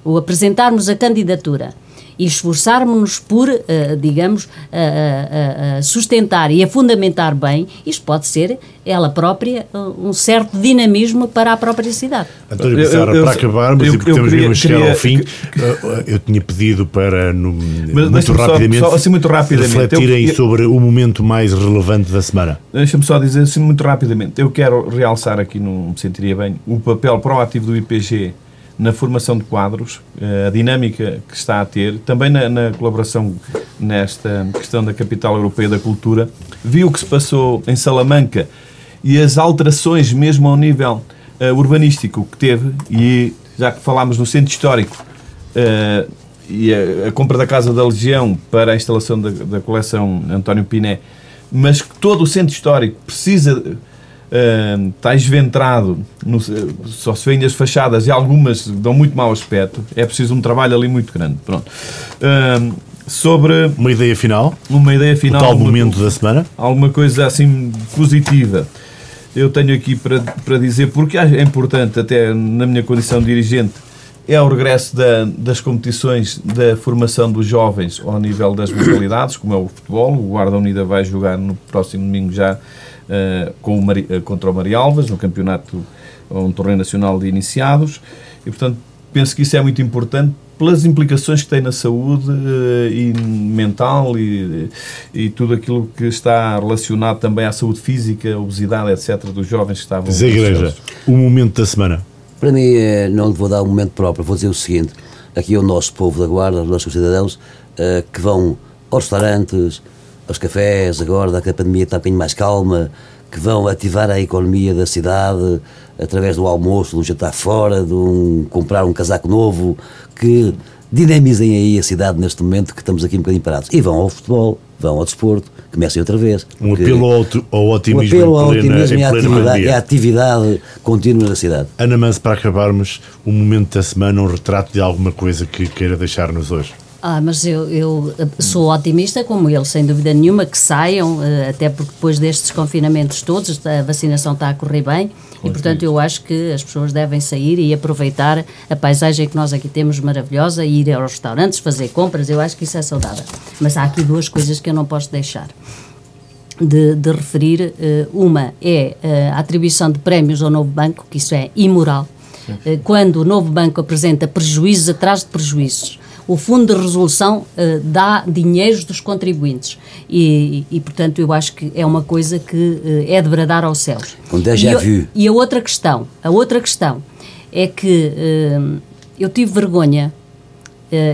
o apresentarmos a candidatura e esforçarmos-nos por, eh, digamos, a- a sustentar e a fundamentar bem, isto pode ser ela própria um certo dinamismo para a própria cidade. António Eu- Pissarra, eu- para acabarmos eu- e porque temos mesmo a chegar queria- ao fim, eh, eu tinha pedido para, no, muito deixa-me só- rapidamente, só assim muito rapidamente, refletirem eu- eu- sobre o momento mais relevante da semana. Deixa-me só dizer assim muito rapidamente. Eu quero realçar aqui, não me sentiria bem, o papel proativo do IPG na formação de quadros, eh, a dinâmica que está a ter, também na, na colaboração nesta questão da Capital Europeia da Cultura. Vi o que se passou em Salamanca e as alterações, mesmo ao nível eh, urbanístico, que teve, e já que falámos no centro histórico, eh, e a, a compra da Casa da Legião para a instalação da, da coleção António Piné, mas que todo o centro histórico precisa está esventrado, no, só se vêem as fachadas e algumas dão muito mau aspecto, é preciso um trabalho ali muito grande. Pronto. Eh, sobre Uma ideia final, uma ideia o final, tal uma- momento da semana. alguma coisa assim positiva. Eu tenho aqui para, para dizer, porque é importante, até na minha condição de dirigente, é o regresso da- das competições da formação dos jovens ao nível das modalidades, como é o futebol. O Guarda Unida vai jogar no próximo domingo já com o Mari- eh, contra o Marialvas, no campeonato, um torneio nacional de iniciados. E, portanto, penso que isso é muito importante pelas implicações que tem na saúde eh, e mental e, e tudo aquilo que está relacionado também à saúde física, obesidade, etc., dos jovens que estavam. Zé Igreja, o momento da semana. Para mim, eh, não lhe vou dar um momento próprio, vou dizer o seguinte: aqui é o nosso povo da Guarda, os nossos cidadãos, eh, que vão aos restaurantes, aos cafés, agora que a pandemia está um bocadinho mais calma, que vão ativar a economia da cidade através do almoço, de um jantar fora, de um, comprar um casaco novo, que dinamizem aí a cidade neste momento que estamos aqui um bocadinho parados. E vão ao futebol, vão ao desporto, comecem outra vez. Um apelo ao, ao um otimismo apelo ao plena, otimismo e à atividade, atividade contínua da cidade. Ana Manso, para acabarmos, o momento da semana, um retrato de alguma coisa que queira deixar-nos hoje. Ah, mas eu, eu sou otimista, como ele, sem dúvida nenhuma, que saiam, eh, até porque depois destes confinamentos todos, a vacinação está a correr bem e, portanto, eu acho que as pessoas devem sair e aproveitar a paisagem que nós aqui temos maravilhosa, e ir aos restaurantes, fazer compras, eu acho que isso é saudável. Mas há aqui duas coisas que eu não posso deixar de, de referir. Eh, Uma é eh, a atribuição de prémios ao novo banco, que isso é imoral. Eh, Quando o novo banco apresenta prejuízos atrás de prejuízos, o Fundo de Resolução uh, dá dinheiros dos contribuintes e, e, portanto, eu acho que é uma coisa que uh, é de bradar aos céus. Um déjà vu. E a outra questão, a outra questão é que uh, eu tive vergonha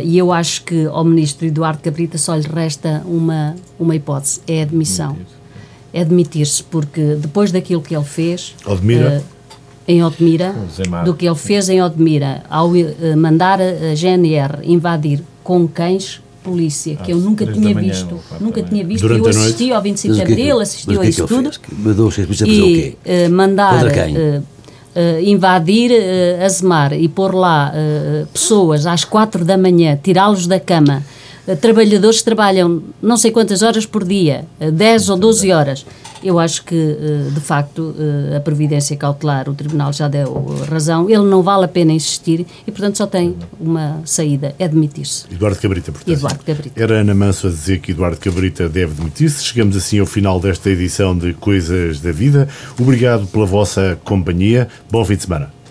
e eu acho que ao Ministro Eduardo Cabrita só lhe resta uma, uma hipótese, é a admissão. É admitir-se, porque depois daquilo que ele fez... Odmira? Em Odmira do que ele fez em Odmira ao uh, mandar a GNR invadir com cães polícia, que eu nunca tinha manhã, visto. Nunca tinha visto. Durante eu assisti ao 25 de Abril, assisti a isso tudo. Mandou os e uh, mandar uh, invadir uh, Azemar e pôr lá pessoas às quatro da manhã, tirá-los da cama. Trabalhadores que trabalham não sei quantas horas por dia, 10 ou 12 horas eu acho que, eh, de facto, eh, a previdência cautelar, o Tribunal já deu razão, ele não vale a pena insistir e, portanto, só tem uma saída, é demitir-se. Eduardo Cabrita, portanto. Eduardo Cabrita. Era Ana Manso a dizer que Eduardo Cabrita deve demitir-se. Chegamos assim ao final desta edição de Coisas da Vida. Obrigado pela vossa companhia. Bom fim de semana.